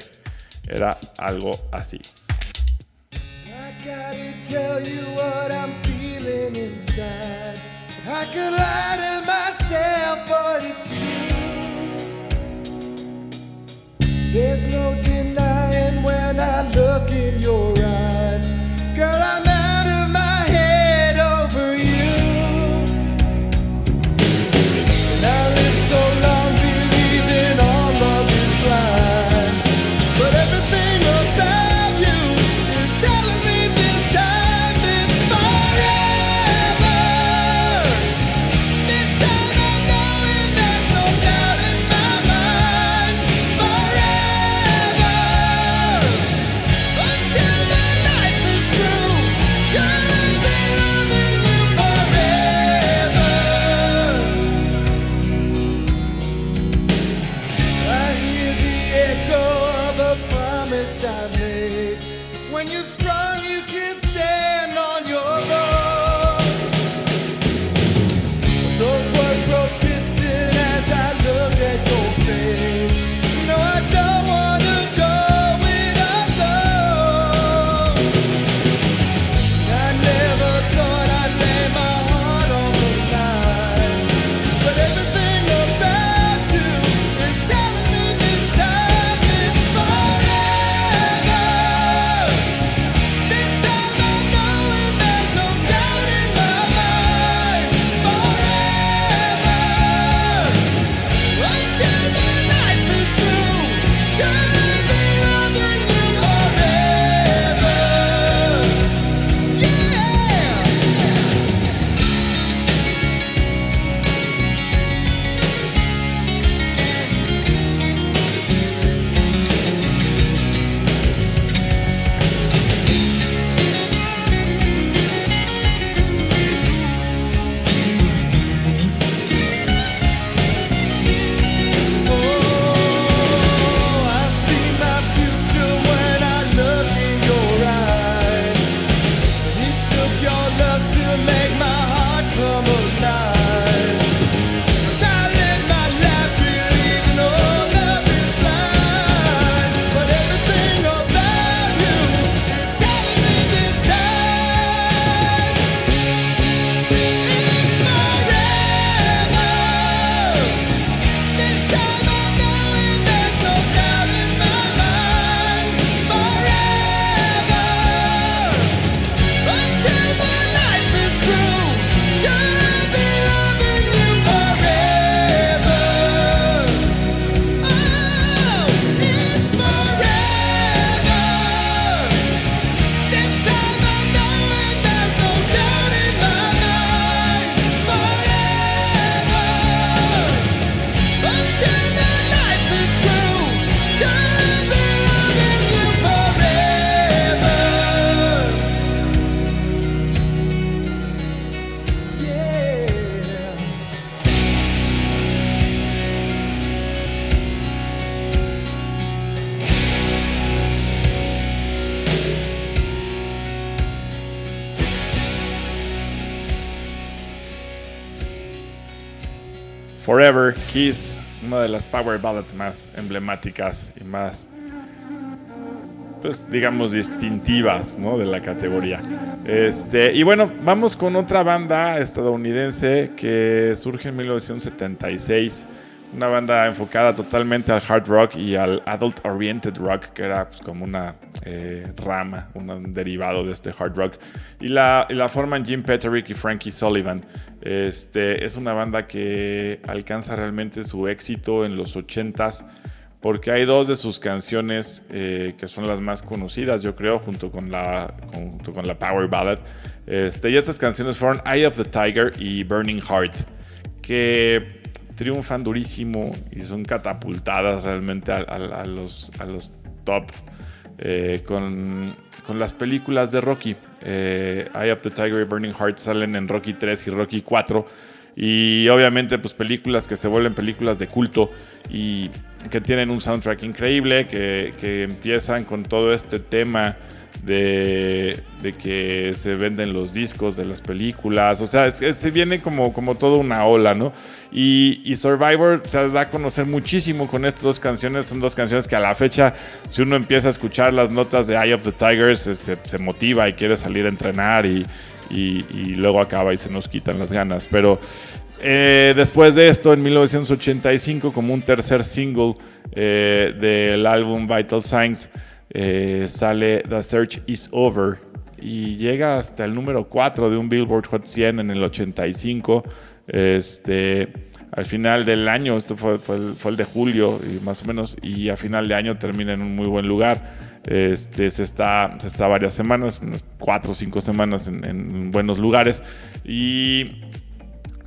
S1: era algo así.
S5: I I could lie to myself, but it's true. There's no denying when I look in your eyes. Girl, I'm
S1: Kiss, una de las power ballads más emblemáticas y más, pues digamos, distintivas ¿no? de la categoría. Este, y bueno, vamos con otra banda estadounidense que surge en 1976 una banda enfocada totalmente al hard rock y al adult oriented rock, que era pues, como una eh, rama, un derivado de este hard rock. Y la, y la forman Jim Petterick y Frankie Sullivan. Este, es una banda que alcanza realmente su éxito en los 80s porque hay dos de sus canciones eh, que son las más conocidas, yo creo, junto con la, junto con la Power Ballad. Este, y estas canciones fueron Eye of the Tiger y Burning Heart, que triunfan durísimo y son catapultadas realmente a, los, a los top eh, con, con las películas de Rocky. Eh, Eye of the Tiger y Burning Heart salen en Rocky 3 y Rocky 4. Y obviamente, pues películas que se vuelven películas de culto y que tienen un soundtrack increíble, que, que empiezan con todo este tema de, que se venden los discos de las películas. O sea, se viene como, como toda una ola, ¿no? Y, Survivor se da a conocer muchísimo con estas dos canciones. Son dos canciones que a la fecha, si uno empieza a escuchar las notas de Eye of the Tigers, se, motiva y quiere salir a entrenar y, y- y luego acaba y se nos quitan las ganas. Pero eh, después de esto, en 1985, como un tercer single eh, del álbum Vital Signs, eh, sale The Search Is Over y llega hasta el número 4 de un Billboard Hot 100 en el 85. Este, al final del año, esto fue, fue el, fue el de julio y más o menos, y a final de año termina en un muy buen lugar. Este, se, está, se está varias semanas, unas cuatro o cinco semanas en, en buenos lugares. Y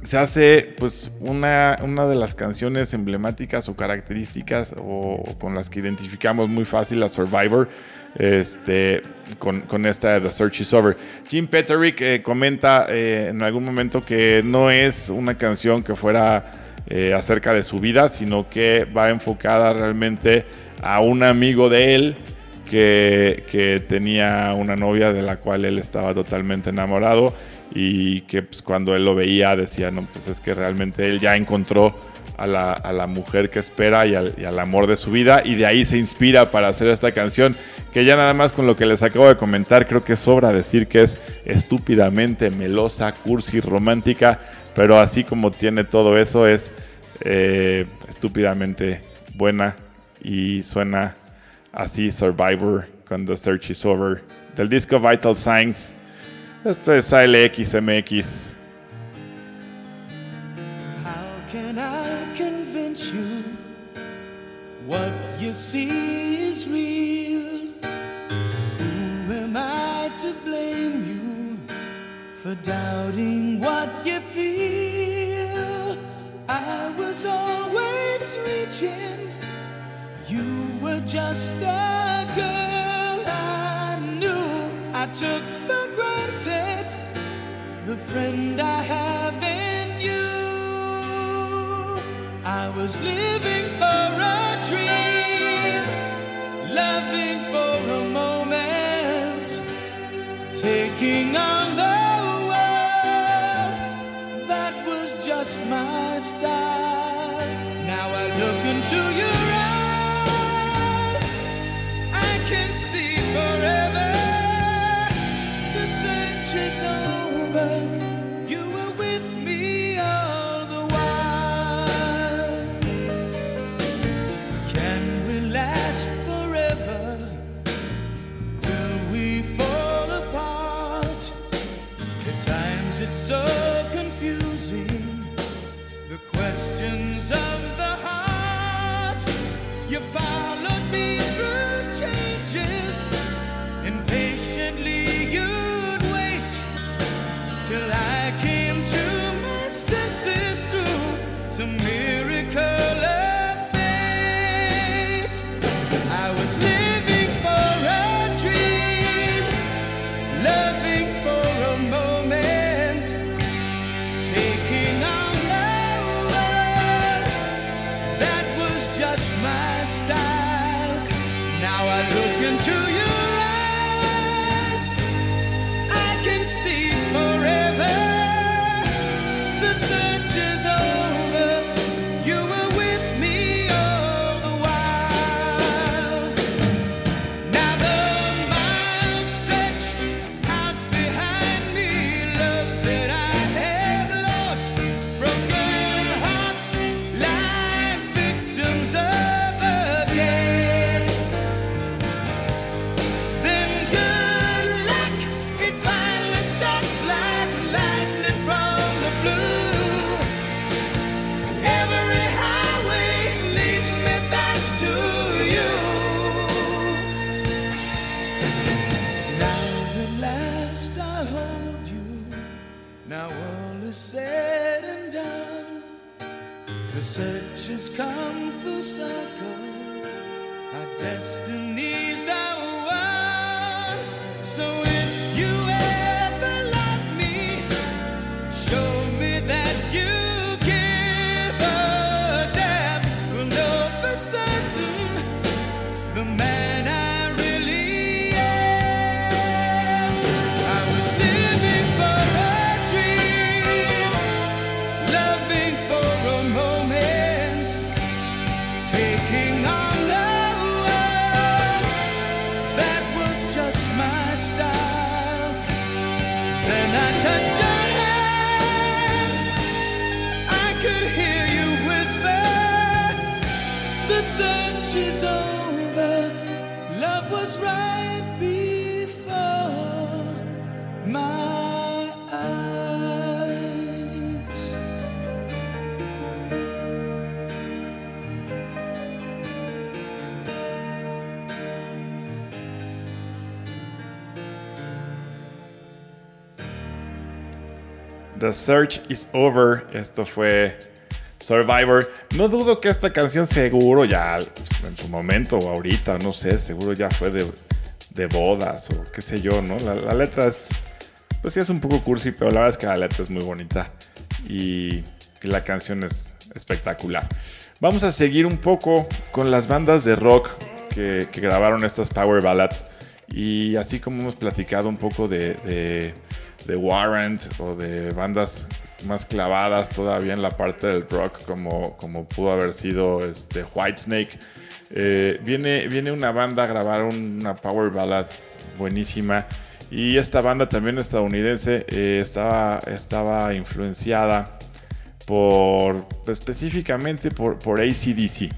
S1: se hace pues una, una de las canciones emblemáticas o características o, con las que identificamos muy fácil a Survivor este, con, con esta The Search is Over. Jim Petterick eh, comenta eh, en algún momento que no es una canción que fuera eh, acerca de su vida, sino que va enfocada realmente a un amigo de él que, que tenía una novia de la cual él estaba totalmente enamorado y que pues, cuando él lo veía decía, no, pues es que realmente él ya encontró a la, a la mujer que espera y al, amor de su vida y de ahí se inspira para hacer esta canción que ya nada más con lo que les acabo de comentar creo que sobra decir que es estúpidamente melosa, cursi, romántica, pero así como tiene todo eso es eh, estúpidamente buena y suena así Survivor The Search is Over del disco Vital Signs. Esto es ALXMX.
S4: How can I convince you what you see is real? Who am I to blame you for doubting what you feel? I was always reaching, you were just a girl I. I took for granted the friend I have in you. I was living for a dream, loving for a moment, taking on the world. That was just my style. Now I look into your
S1: The Search is Over. Esto fue Survivor. No dudo que esta canción seguro ya pues, en su momento o ahorita, no sé, seguro ya fue de, de bodas o qué sé yo, ¿no? La, letra es, pues sí es un poco cursi, pero la verdad es que la letra es muy bonita y, la canción es espectacular. Vamos a seguir un poco con las bandas de rock que, grabaron estas Power Ballads. Y así como hemos platicado un poco de, de Warrant o de bandas más clavadas todavía en la parte del rock, como, como pudo haber sido este, Whitesnake, eh, viene, viene una banda a grabar una Power Ballad buenísima. Y esta banda también estadounidense eh, estaba, estaba influenciada por específicamente por, por ACDC.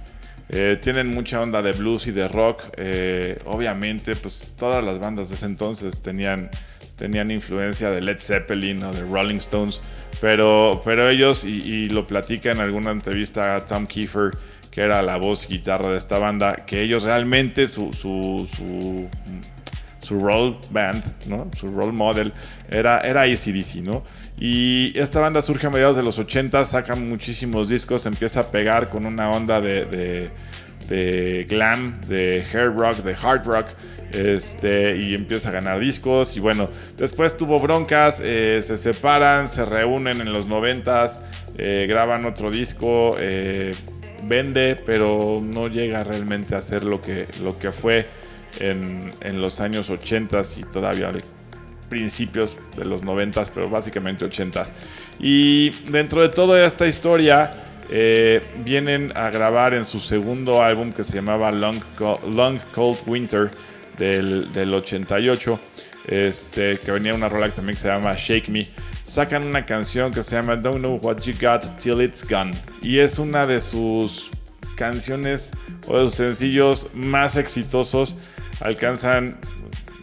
S1: Eh, tienen mucha onda de blues y de rock. Eh, obviamente, pues todas las bandas de ese entonces tenían, tenían influencia de Led Zeppelin o de Rolling Stones. Pero, pero ellos, y, lo platica en alguna entrevista a Tom Kiefer, que era la voz y guitarra de esta banda, que ellos realmente su, su, su, su role band, ¿no? su role model, era, era ACDC, ¿no? Y esta banda surge a mediados de los 80, sacan muchísimos discos, empieza a pegar con una onda de, de, de glam, de hair rock, de hard rock. Este, y empieza a ganar discos. Y bueno, después tuvo broncas, eh, se separan, se reúnen en los 90s, eh, graban otro disco, eh, vende, pero no llega realmente a ser lo que, lo que fue en, los años 80s y todavía principios de los 90, pero básicamente 80. Y dentro de toda esta historia, eh, vienen a grabar en su segundo álbum que se llamaba Long Cold Winter del, del 88, este, que venía una rola también se llama Shake Me. Sacan una canción que se llama Don't Know What You Got Till It's Gone. Y es una de sus canciones o de sus sencillos más exitosos. Alcanzan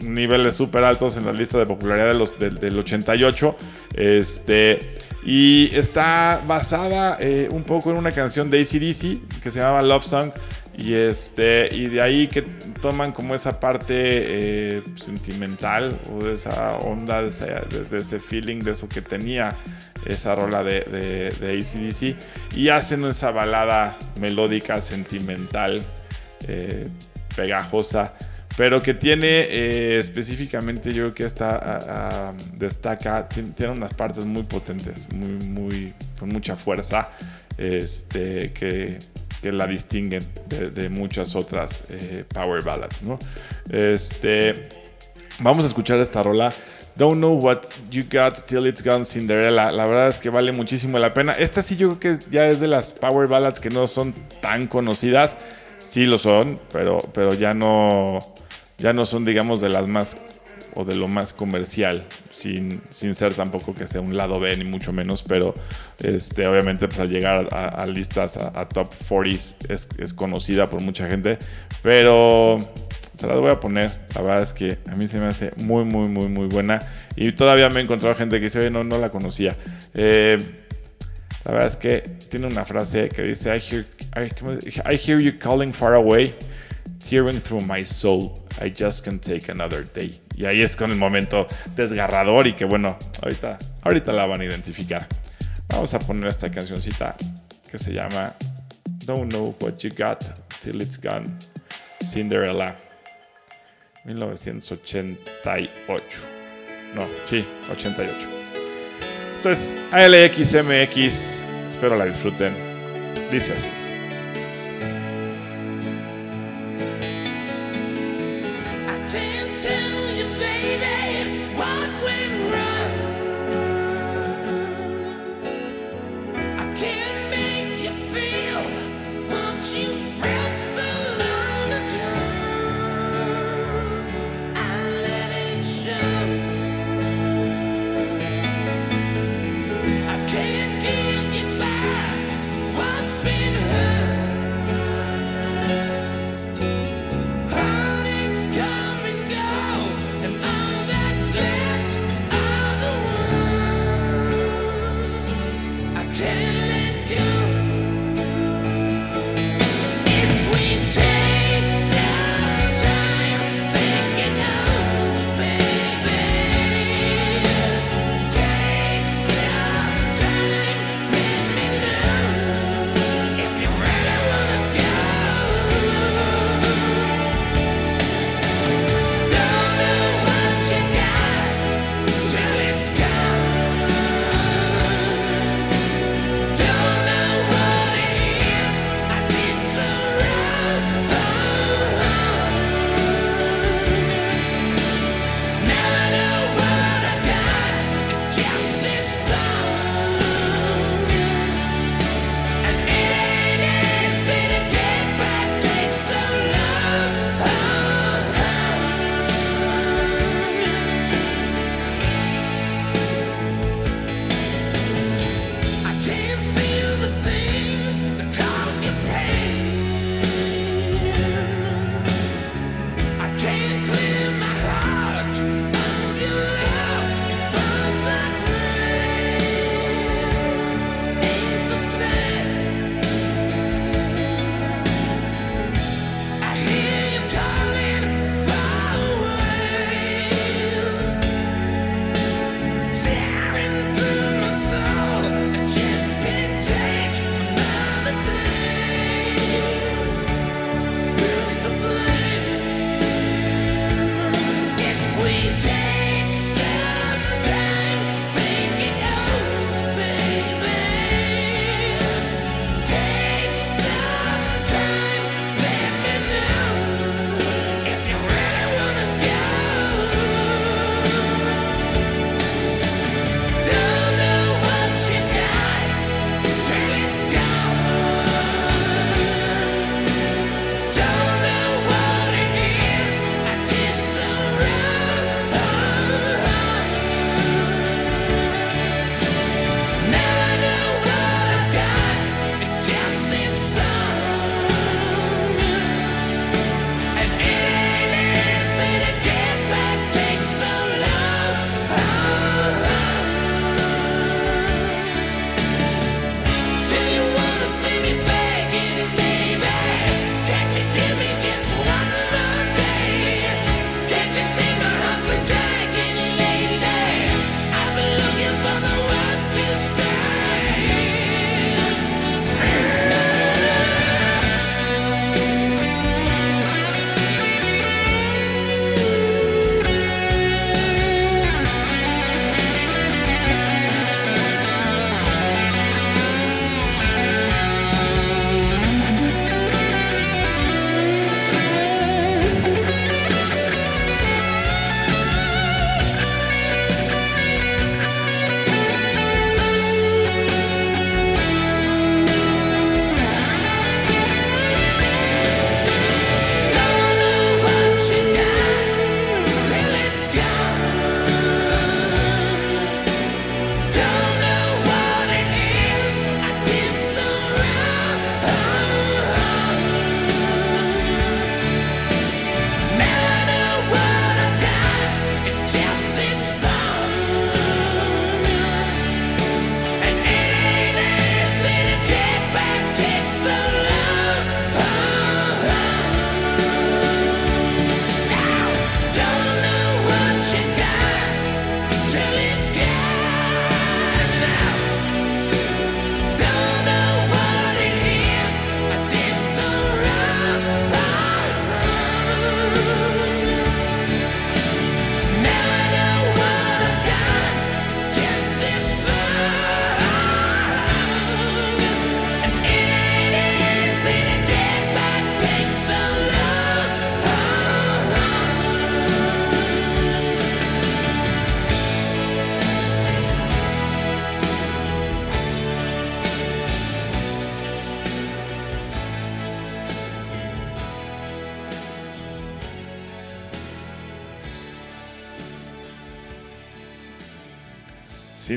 S1: niveles súper altos en la lista de popularidad de los, del 88. Este, y está basada eh, un poco en una canción de ACDC que se llamaba Love Song. Y, este, y de ahí que toman como esa parte eh, sentimental o de esa onda, de ese, feeling, de eso que tenía esa rola de, de, de ACDC y hacen esa balada melódica, sentimental, eh, pegajosa, pero que tiene eh, específicamente, yo creo que esta destaca, ti- tiene unas partes muy potentes, muy, muy, con mucha fuerza, este, que, que la distinguen de, muchas otras eh, power ballads. Este, vamos a escuchar esta rola. Don't know what you got till it's gone Cinderella. La verdad es que vale muchísimo la pena. Esta sí yo creo que ya es de las power ballads que no son tan conocidas. Sí lo son, pero, pero ya no ya no son digamos de las más o de lo más comercial, sin, sin ser tampoco que sea un lado B ni mucho menos, pero este, obviamente pues al llegar a, listas, a, top 40 es, es conocida por mucha gente, pero se las voy a poner, la verdad es que a mí se me hace muy, muy, muy, muy buena y todavía me he encontrado gente que dice, oye, no, no la conocía. Eh, la verdad es que tiene una frase que dice, I hear. I hear you calling far away, tearing through my soul. I just can't take another day. Y ahí es con el momento desgarrador y que bueno, ahorita, ahorita la van a identificar. Vamos a poner esta cancioncita que se llama
S4: Don't know what you got till it's gone. Cinderella. 1988. No, sí, 88. Esto es ALXMX. Espero la disfruten. Dice así.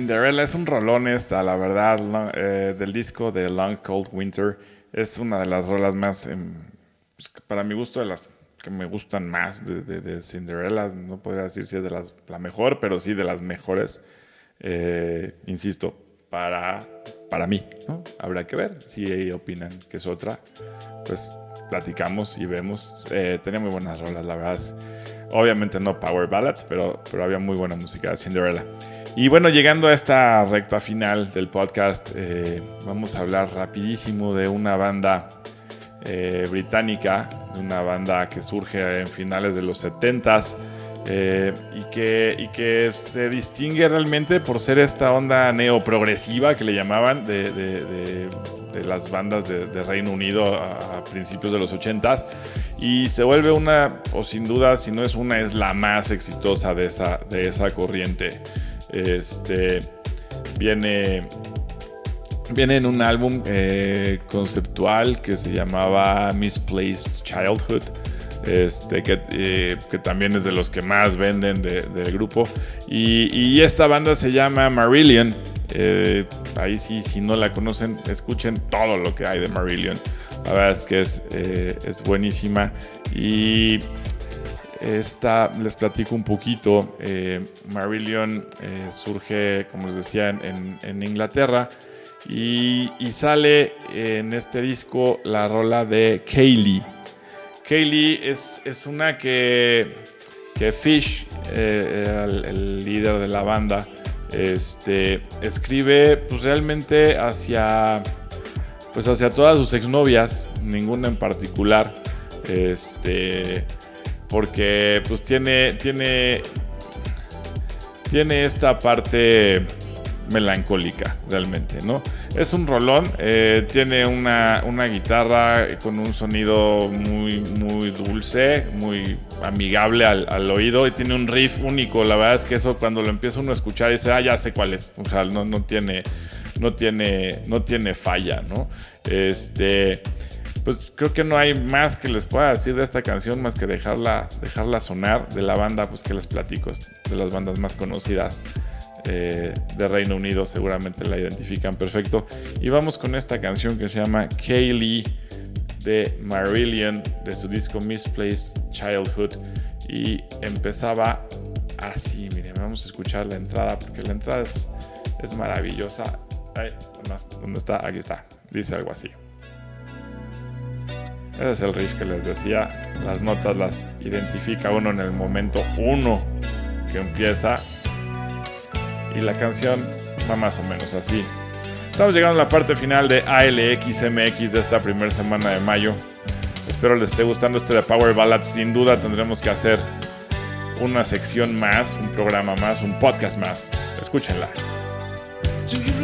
S1: Cinderella es un rolón esta, la verdad, eh, del disco de Long Cold Winter. Es una de las rolas más, em, pues, para mi gusto, de las que me gustan más de Cinderella. No podría decir si es de las, la mejor, pero sí de las mejores. Eh, insisto, para, para mí, ¿no? Habrá que ver si opinan que es otra. Pues platicamos y vemos. Eh, tenía muy buenas rolas, la verdad. Obviamente no power ballads, pero, pero había muy buena música de Cinderella. Y bueno, llegando a esta recta final del podcast, eh, vamos a hablar rapidísimo de una banda eh, británica, de una banda que surge en finales de los 70s eh, y, que, y que se distingue realmente por ser esta onda neoprogresiva que le llamaban de, las bandas de, de Reino Unido a, a principios de los 80s y se vuelve una, o sin duda, si no es una, es la más exitosa de esa, de esa corriente. Este viene Viene en un álbum eh, conceptual que se llamaba Misplaced Childhood, este, que, eh, que también es de los que más venden de- del grupo. Y, esta banda se llama Marillion. Eh, ahí sí, si no la conocen, escuchen todo lo que hay de Marillion. La verdad es que es, eh, es buenísima. Y esta, les platico un poquito. Marillion surge, como les decía, en Inglaterra y, y sale en este disco la rola de Kaylee. Kaylee es, es una que, que Fish, eh, el, el líder de la banda, este, escribe pues, realmente hacia, pues, hacia todas sus exnovias, ninguna en particular. Este, porque pues tiene, tiene, tiene esta parte melancólica realmente, ¿no? Es un rolón, eh, tiene una, una guitarra con un sonido muy, muy dulce, muy amigable al, al oído y tiene un riff único, la verdad es que eso cuando lo empieza uno a escuchar dice, ah, ya sé cuál es, o sea, no, no tiene, no tiene, no tiene falla, ¿no? Este, pues creo que no hay más que les pueda decir de esta canción más que dejarla, dejarla sonar de la banda, pues que les platico, de las bandas más conocidas eh, de Reino Unido, seguramente la identifican perfecto. Y vamos con esta canción que se llama Kaylee de Marillion, de su disco Misplaced Childhood. Y empezaba así, miren, vamos a escuchar la entrada, porque la entrada es, es maravillosa. ¿dónde está? Aquí está. Dice algo así. Ese es el riff que les decía. Las notas las identifica uno en el momento uno que empieza. Y la canción va más o menos así. Estamos llegando a la parte final de ALXMX de esta primera semana de mayo. Espero les esté gustando este de Power Ballads. Sin duda tendremos que hacer una sección más, un programa más, un podcast más. Escúchenla.
S5: Do you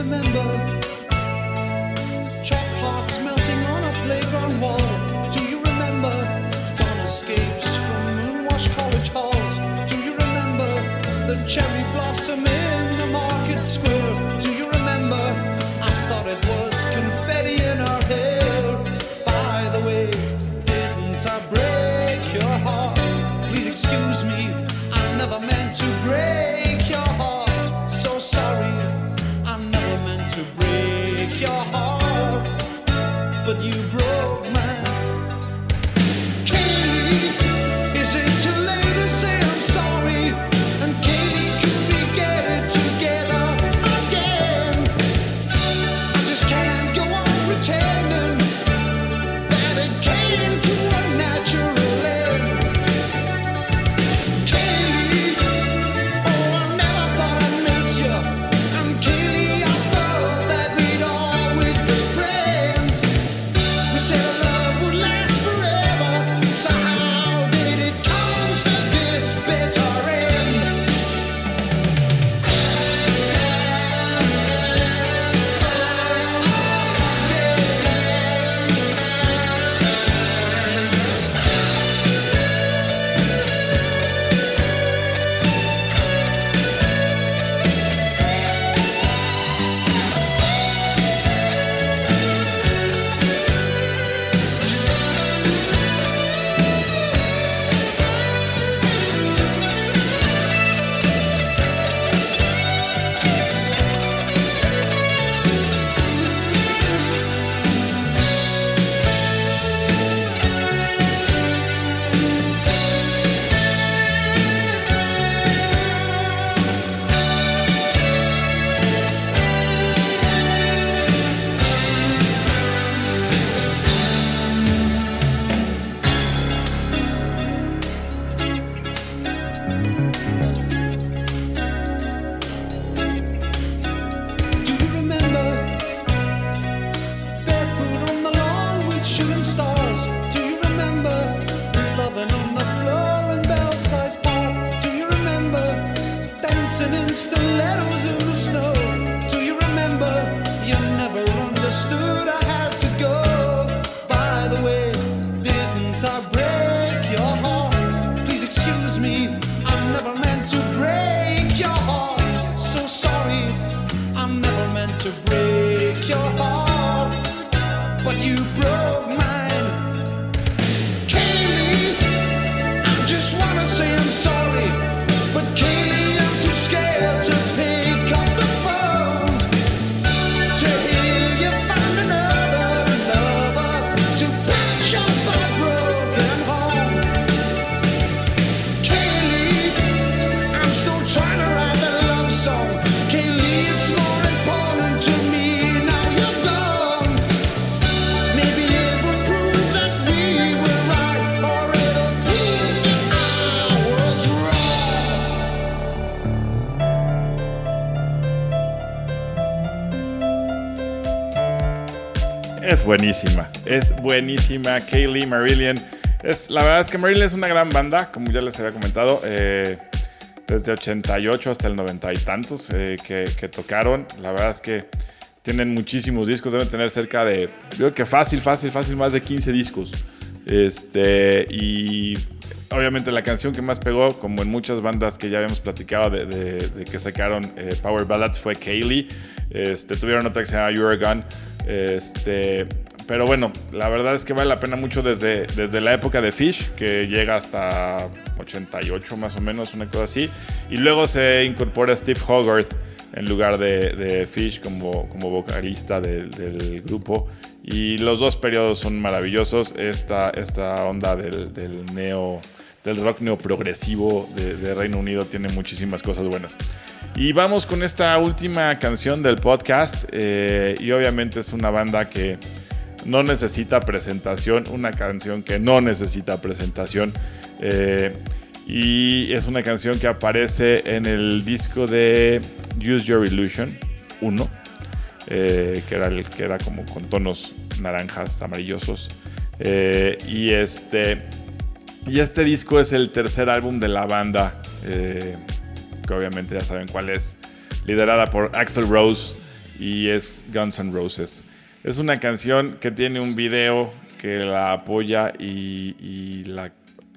S1: buenísima, es buenísima. Kaylee, Marillion. Es, la verdad es que Marillion es una gran banda, como ya les había comentado. eh, desde 88 hasta el 90 y tantos eh, que, que tocaron. La verdad es que tienen muchísimos discos, deben tener cerca de, creo que fácil, fácil, fácil, más de 15 discos. Este, y obviamente la canción que más pegó, como en muchas bandas que ya habíamos platicado de, de- de que sacaron eh, Power Ballads, fue Kaylee. Este, tuvieron otra que se llama You're Gone. Este, pero bueno, la verdad es que vale la pena mucho desde, desde la época de Fish, que llega hasta 88 más o menos, una cosa así. Y luego se incorpora Steve Hogarth en lugar de, Fish como, como vocalista del- grupo. Y los dos periodos son maravillosos. Esta, esta onda del, del neo, del rock neoprogresivo de, de Reino Unido tiene muchísimas cosas buenas. Y vamos con esta última canción del podcast. eh, y obviamente es una banda que no necesita presentación, una canción que no necesita presentación. eh, y es una canción que aparece en el disco de Use Your Illusion 1, eh, que, era el, que como con tonos naranjas, amarillosos. Eh, y, este, y este disco es el tercer álbum de la banda, que obviamente ya saben cuál es, liderada por Axel Rose y es Guns N' Roses. Es una canción que tiene un video que la apoya y, la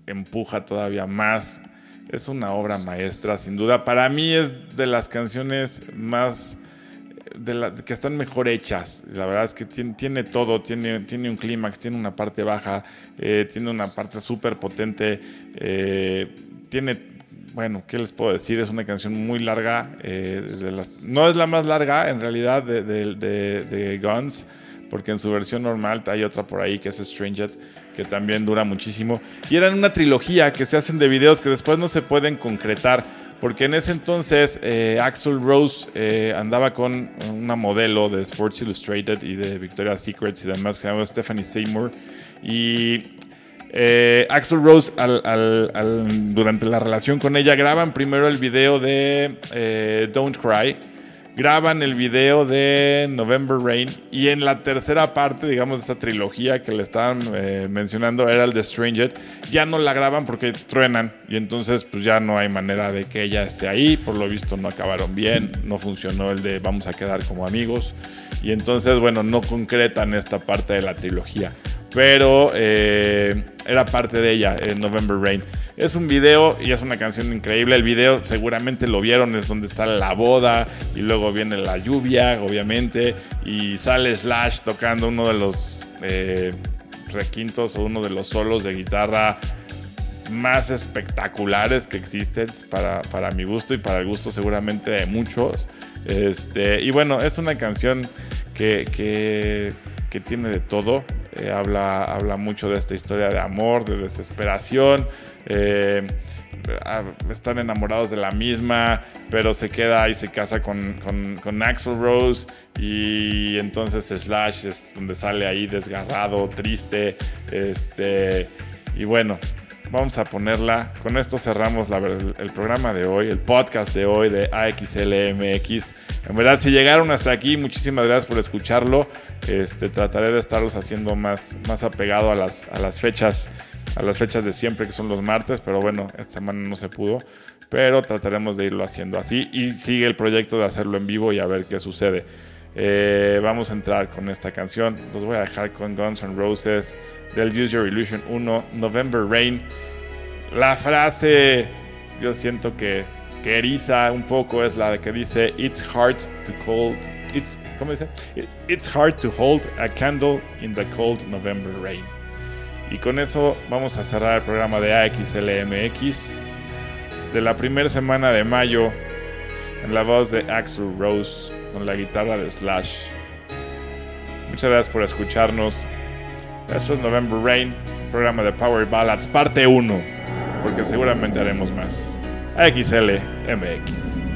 S1: empuja todavía más. Es una obra maestra, sin duda. Para mí es de las canciones más que están mejor hechas. La verdad es que tiene, todo, tiene, tiene un clímax, tiene una parte baja, eh, tiene una parte súper potente, eh, tiene, bueno, ¿qué les puedo decir? Es una canción muy larga, eh, no es la más larga en realidad de, Guns, porque en su versión normal hay otra por ahí que es Stranger, que también dura muchísimo. Y eran una trilogía que se hacen de videos que después no se pueden concretar, porque en ese entonces eh, Axel Rose eh, andaba con una modelo de Sports Illustrated y de Victoria's Secrets y demás que se llama Stephanie Seymour. Y eh, Axel Rose, al- durante la relación con ella, graban primero el video de eh, Don't Cry, graban el video de November Rain. Y en la tercera parte, digamos, de esta trilogía que le estaban eh, mencionando, era el de Stranger, ya no la graban porque truenan. Y entonces pues ya no hay manera de que ella esté ahí, por lo visto no acabaron bien, no funcionó el de vamos a quedar como amigos y entonces, bueno, no concretan esta parte de la trilogía pero eh, era parte de ella, en November Rain. Es un video y es una canción increíble. El video seguramente lo vieron, es donde está la boda y luego viene la lluvia, obviamente, y sale Slash tocando uno de los eh, requintos o uno de los solos de guitarra más espectaculares que existen para, para mi gusto y para el gusto seguramente de muchos. Este, y bueno, es una canción que, que, que tiene de todo. Eh, habla, habla mucho de esta historia de amor, de desesperación. eh, están enamorados de la misma, pero se queda y se casa con, con, con Axel Rose y entonces Slash es donde sale ahí desgarrado, triste, este, y bueno, vamos a ponerla. Con esto cerramos ver- el programa de hoy, el podcast de hoy de AXLMX. En verdad, si llegaron hasta aquí, muchísimas gracias por escucharlo. Este, trataré de estarlos haciendo más, más apegado a las, a las fechas a las fechas de siempre, que son los martes, pero bueno, esta semana no se pudo. Pero trataremos de irlo haciendo así y sigue el proyecto de hacerlo en vivo y a ver qué sucede. Eh, vamos a entrar con esta canción. Los voy a dejar con Guns N' Roses del Use Your Illusion 1, November Rain. La frase, yo siento que, que eriza un poco, es la que dice: It's hard to cold. It's, ¿Cómo dice? It- It's hard to hold a candle in the cold November rain. Y con eso vamos a cerrar el programa de AXLMX de la primera semana de mayo en la voz de Axel Rose con la guitarra de Slash. Muchas gracias por escucharnos. Esto es November Rain, programa de Power Ballads, parte 1, porque seguramente haremos más. AXLMX.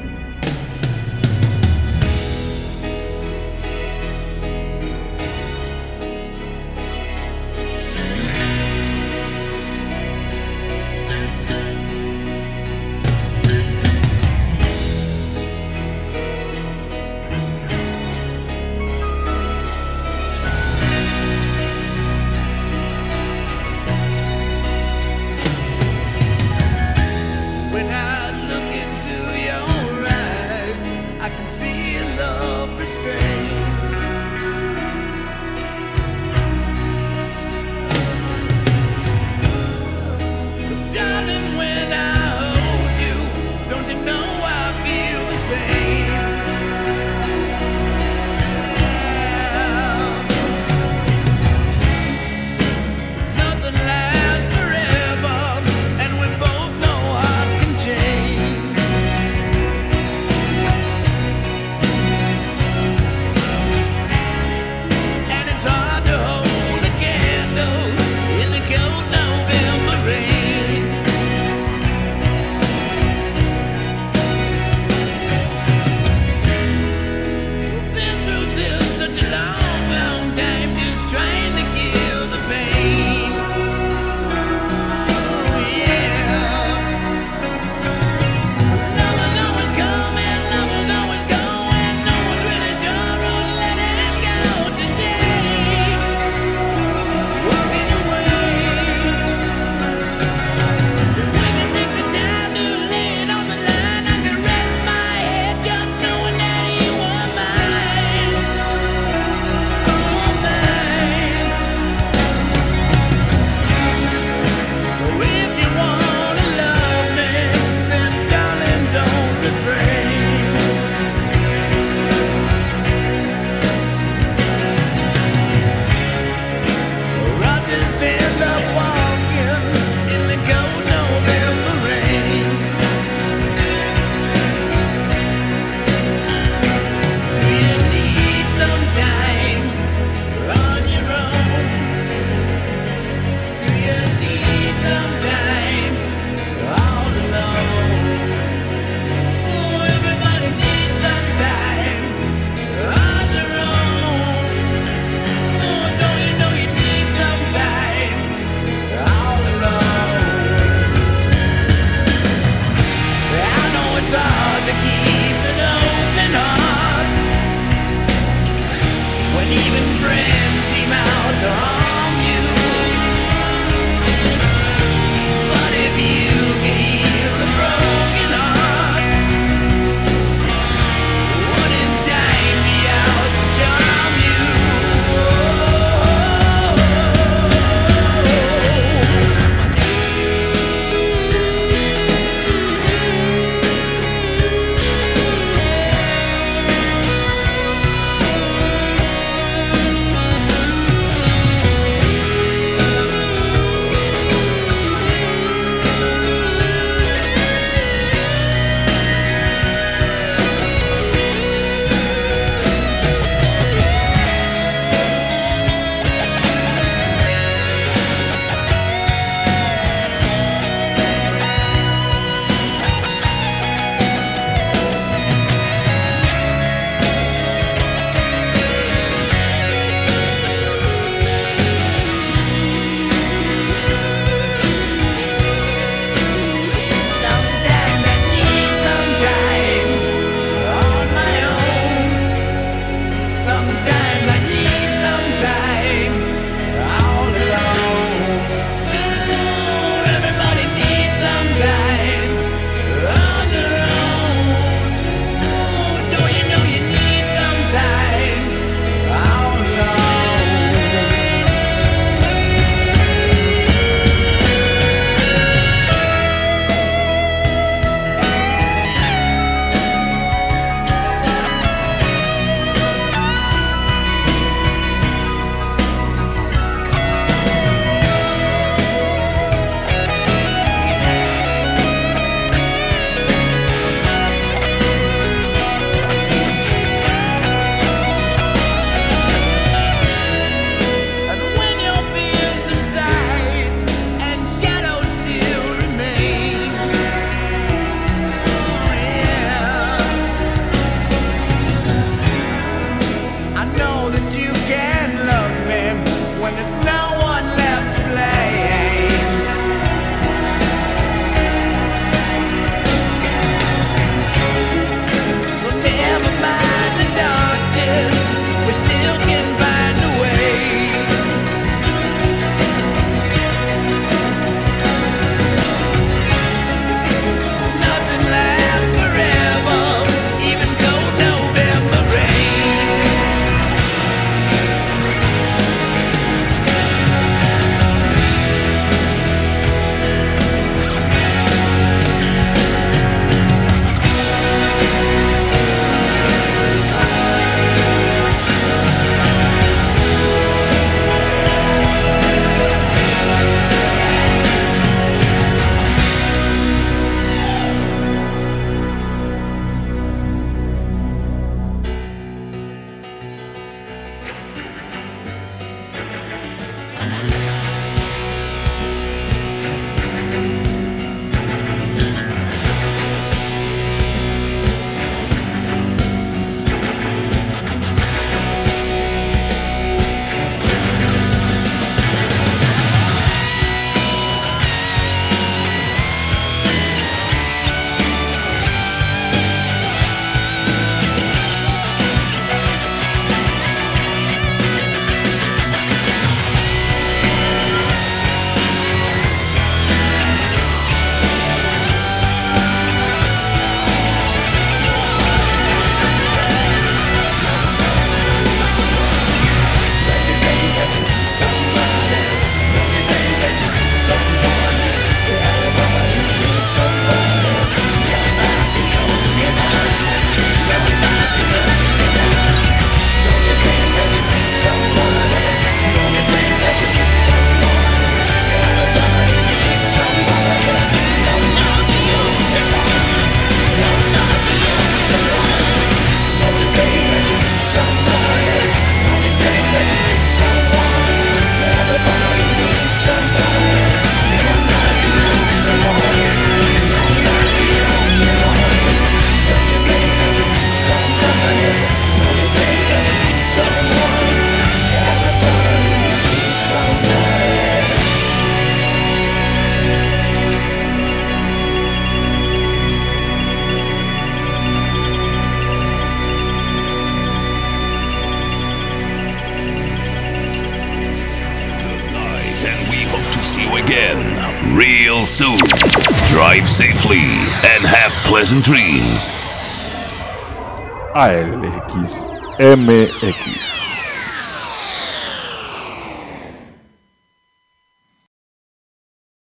S6: Pleasant dreams.
S1: ALX MX.